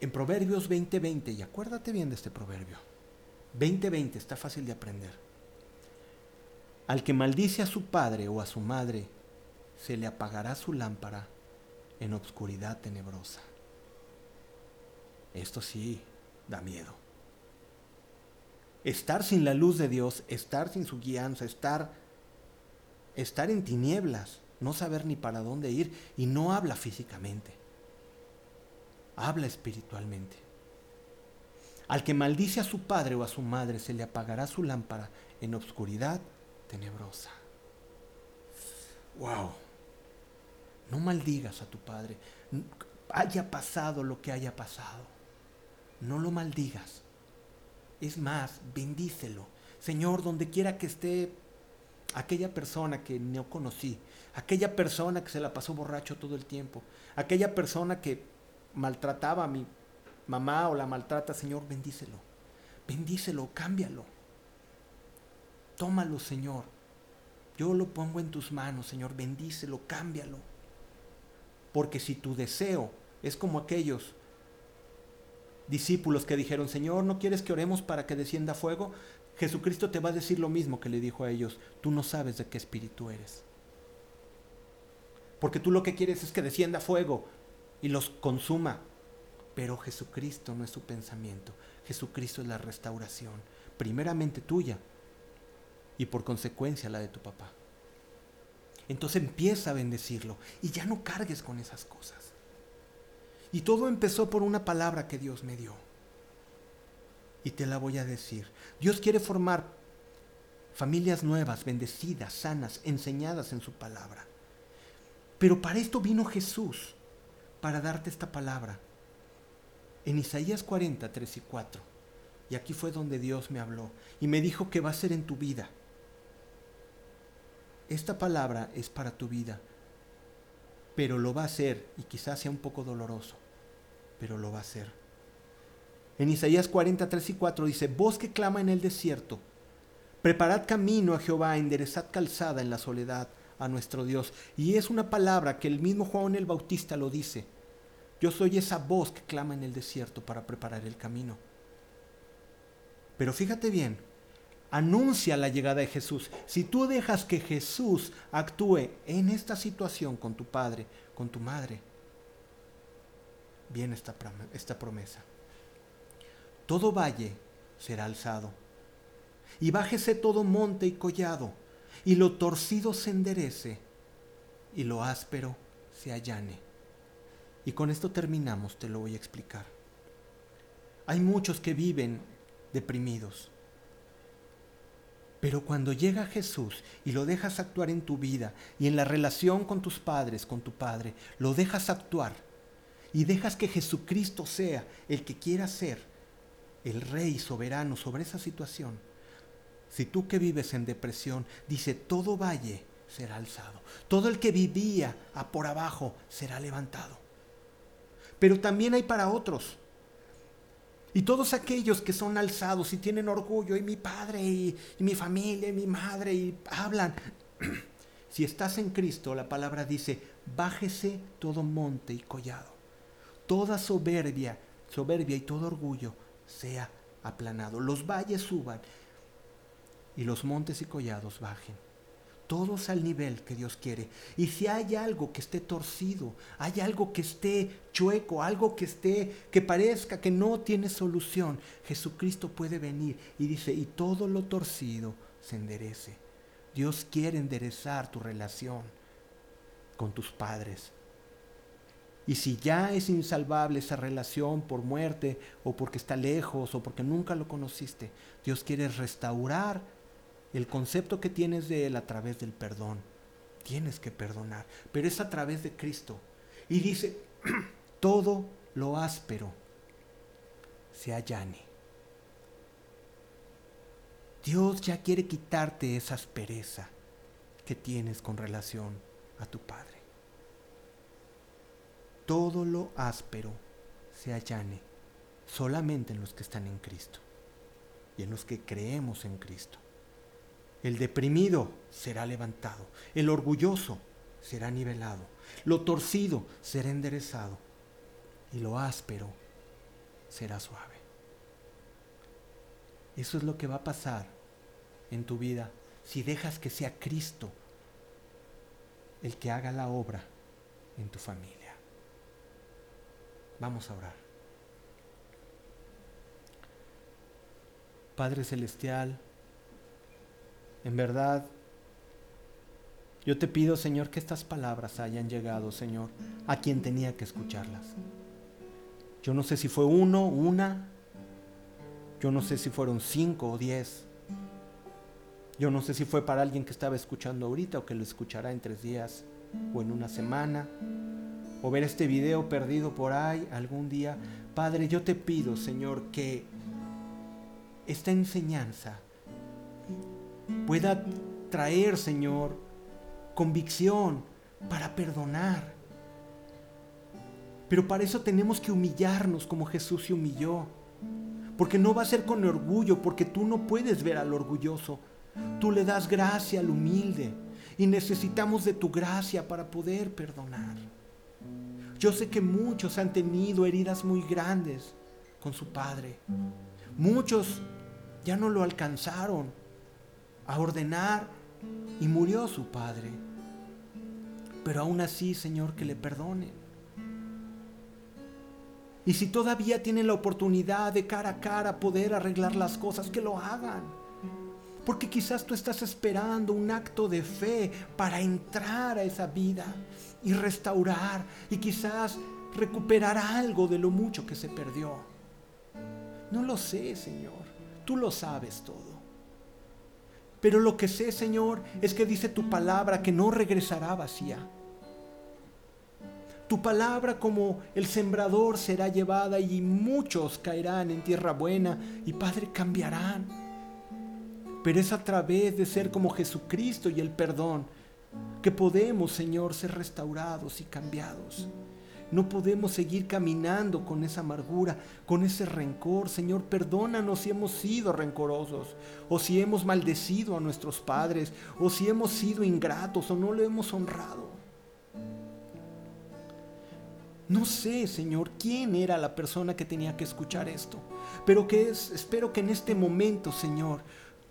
A: En Proverbios 20:20, y acuérdate bien de este proverbio, 20:20 está fácil de aprender. Al que maldice a su padre o a su madre, se le apagará su lámpara en obscuridad tenebrosa. Esto sí da miedo. Estar sin la luz de Dios, estar sin su guianza, estar, estar en tinieblas, no saber ni para dónde ir y no habla físicamente, habla espiritualmente. Al que maldice a su padre o a su madre se le apagará su lámpara en obscuridad tenebrosa. Wow. No maldigas a tu padre, haya pasado lo que haya pasado no lo maldigas. Es más, bendícelo. Señor, donde quiera que esté aquella persona que no conocí, aquella persona que se la pasó borracho todo el tiempo, aquella persona que maltrataba a mi mamá o la maltrata, Señor, bendícelo. Bendícelo, cámbialo. Tómalo, Señor. Yo lo pongo en tus manos, Señor, bendícelo, cámbialo. Porque si tu deseo es como aquellos discípulos que dijeron, Señor, ¿no quieres que oremos para que descienda fuego? Jesucristo te va a decir lo mismo que le dijo a ellos, tú no sabes de qué espíritu eres. porque tú lo que quieres es que descienda fuego y los consuma. Pero Jesucristo no es su pensamiento, Jesucristo es la restauración, primeramente tuya y por consecuencia la de tu papá. Entonces empieza a bendecirlo y ya no cargues con esas cosas. Y todo empezó por una palabra que Dios me dio. Y te la voy a decir. Dios quiere formar familias nuevas, bendecidas, sanas, enseñadas en su palabra. Pero para esto vino Jesús, para darte esta palabra. En Isaías 40, 3 y 4. Y aquí fue donde Dios me habló y me dijo que va a ser en tu vida. Esta palabra es para tu vida, pero lo va a hacer y quizás sea un poco doloroso, pero lo va a hacer. En Isaías 43 y 4 dice, voz que clama en el desierto, preparad camino a Jehová, enderezad calzada en la soledad a nuestro Dios. Y es una palabra que el mismo Juan el Bautista lo dice. Yo soy esa voz que clama en el desierto para preparar el camino. Pero fíjate bien, anuncia la llegada de Jesús. Si tú dejas que Jesús actúe en esta situación con tu padre, con tu madre, viene esta, esta promesa. Todo valle será alzado, y bájese todo monte y collado, y lo torcido se enderece, y lo áspero se allane. Y con esto terminamos, te lo voy a explicar. Hay muchos que viven deprimidos pero cuando llega Jesús y lo dejas actuar en tu vida y en la relación con tus padres, con tu Padre, lo dejas actuar y dejas que Jesucristo sea el que quiera ser el rey soberano sobre esa situación, si tú que vives en depresión, dice, todo valle será alzado, todo el que vivía por abajo será levantado. Pero también hay para otros y todos aquellos que son alzados y tienen orgullo, y mi padre, y, mi familia, y mi madre, y hablan. si estás en Cristo, la palabra dice, bájese todo monte y collado. Toda soberbia, soberbia y todo orgullo sea aplanado. Los valles suban y los montes y collados bajen todos al nivel que Dios quiere. Y si hay algo que esté torcido, hay algo que esté chueco, algo que esté, que parezca que no tiene solución, Jesucristo puede venir y dice, y todo lo torcido se enderece. Dios quiere enderezar tu relación con tus padres. Y si ya es insalvable esa relación por muerte o porque está lejos o porque nunca lo conociste, Dios quiere restaurar el concepto que tienes de Él a través del perdón. Tienes que perdonar, pero es a través de Cristo. Y dice, todo lo áspero se allane. Dios ya quiere quitarte esa aspereza que tienes con relación a tu Padre. Todo lo áspero se allane solamente en los que están en Cristo y en los que creemos en Cristo. El deprimido será levantado, el orgulloso será nivelado, lo torcido será enderezado y lo áspero será suave. Eso es lo que va a pasar en tu vida si dejas que sea Cristo el que haga la obra en tu familia. Vamos a orar. Padre Celestial, en verdad, yo te pido, Señor, que estas palabras hayan llegado, Señor, a quien tenía que escucharlas. Yo no sé si fue uno, una, yo no sé si fueron cinco o diez. Yo no sé si fue para alguien que estaba escuchando ahorita o que lo escuchará en tres días o en una semana. O ver este video perdido por ahí algún día. Padre, yo te pido, Señor, que esta enseñanza pueda traer, Señor, convicción para perdonar. Pero para eso tenemos que humillarnos como Jesús se humilló. Porque no va a ser con orgullo, porque tú no puedes ver al orgulloso. Tú le das gracia al humilde. Y necesitamos de tu gracia para poder perdonar. Yo sé que muchos han tenido heridas muy grandes con su padre. Muchos ya no lo alcanzaron a ordenar y murió su padre. Pero aún así, Señor, que le perdonen. Y si todavía tienen la oportunidad de cara a cara poder arreglar las cosas, que lo hagan. Porque quizás tú estás esperando un acto de fe para entrar a esa vida y restaurar y quizás recuperar algo de lo mucho que se perdió. No lo sé, Señor. Tú lo sabes todo. Pero lo que sé, Señor, es que dice tu palabra que no regresará vacía. Tu palabra como el sembrador será llevada y muchos caerán en tierra buena y Padre cambiarán. Pero es a través de ser como Jesucristo y el perdón que podemos, Señor, ser restaurados y cambiados. No podemos seguir caminando con esa amargura, con ese rencor. Señor, perdónanos si hemos sido rencorosos, o si hemos maldecido a nuestros padres, o si hemos sido ingratos, o no lo hemos honrado. No sé, Señor, quién era la persona que tenía que escuchar esto, pero que es, espero que en este momento, Señor,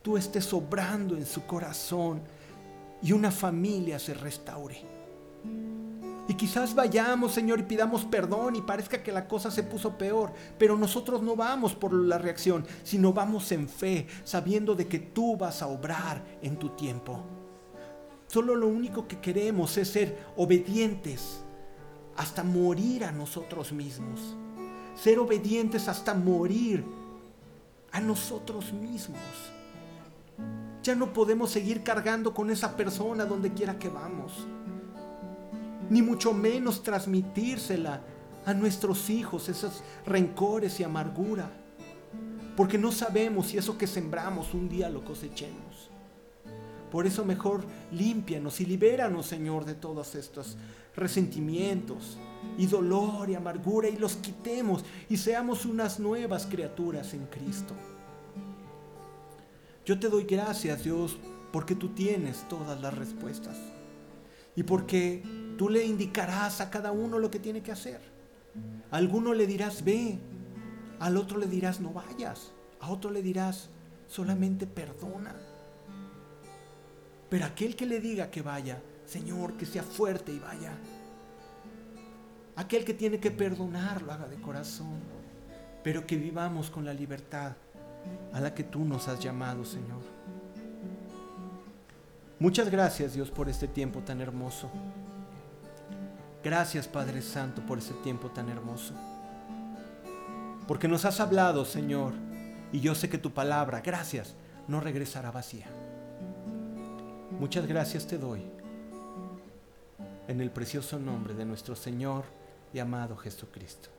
A: tú estés obrando en su corazón y una familia se restaure. Y quizás vayamos, Señor, y pidamos perdón y parezca que la cosa se puso peor, pero nosotros no vamos por la reacción, sino vamos en fe, sabiendo de que tú vas a obrar en tu tiempo. Solo lo único que queremos es ser obedientes hasta morir a nosotros mismos. Ser obedientes hasta morir a nosotros mismos. Ya no podemos seguir cargando con esa persona donde quiera que vamos ni mucho menos transmitírsela a nuestros hijos, esos rencores y amargura, porque no sabemos si eso que sembramos un día lo cosechemos. Por eso mejor límpianos y libéranos, Señor, de todos estos resentimientos y dolor y amargura y los quitemos y seamos unas nuevas criaturas en Cristo. Yo te doy gracias, Dios, porque tú tienes todas las respuestas y porque Tú le indicarás a cada uno lo que tiene que hacer. A alguno le dirás, ve. Al otro le dirás, no vayas. A otro le dirás, solamente perdona. Pero aquel que le diga que vaya, Señor, que sea fuerte y vaya. Aquel que tiene que perdonar, lo haga de corazón. Pero que vivamos con la libertad a la que tú nos has llamado, Señor. Muchas gracias, Dios, por este tiempo tan hermoso. Gracias Padre Santo por ese tiempo tan hermoso. Porque nos has hablado, Señor, y yo sé que tu palabra, gracias, no regresará vacía. Muchas gracias te doy. En el precioso nombre de nuestro Señor y amado Jesucristo.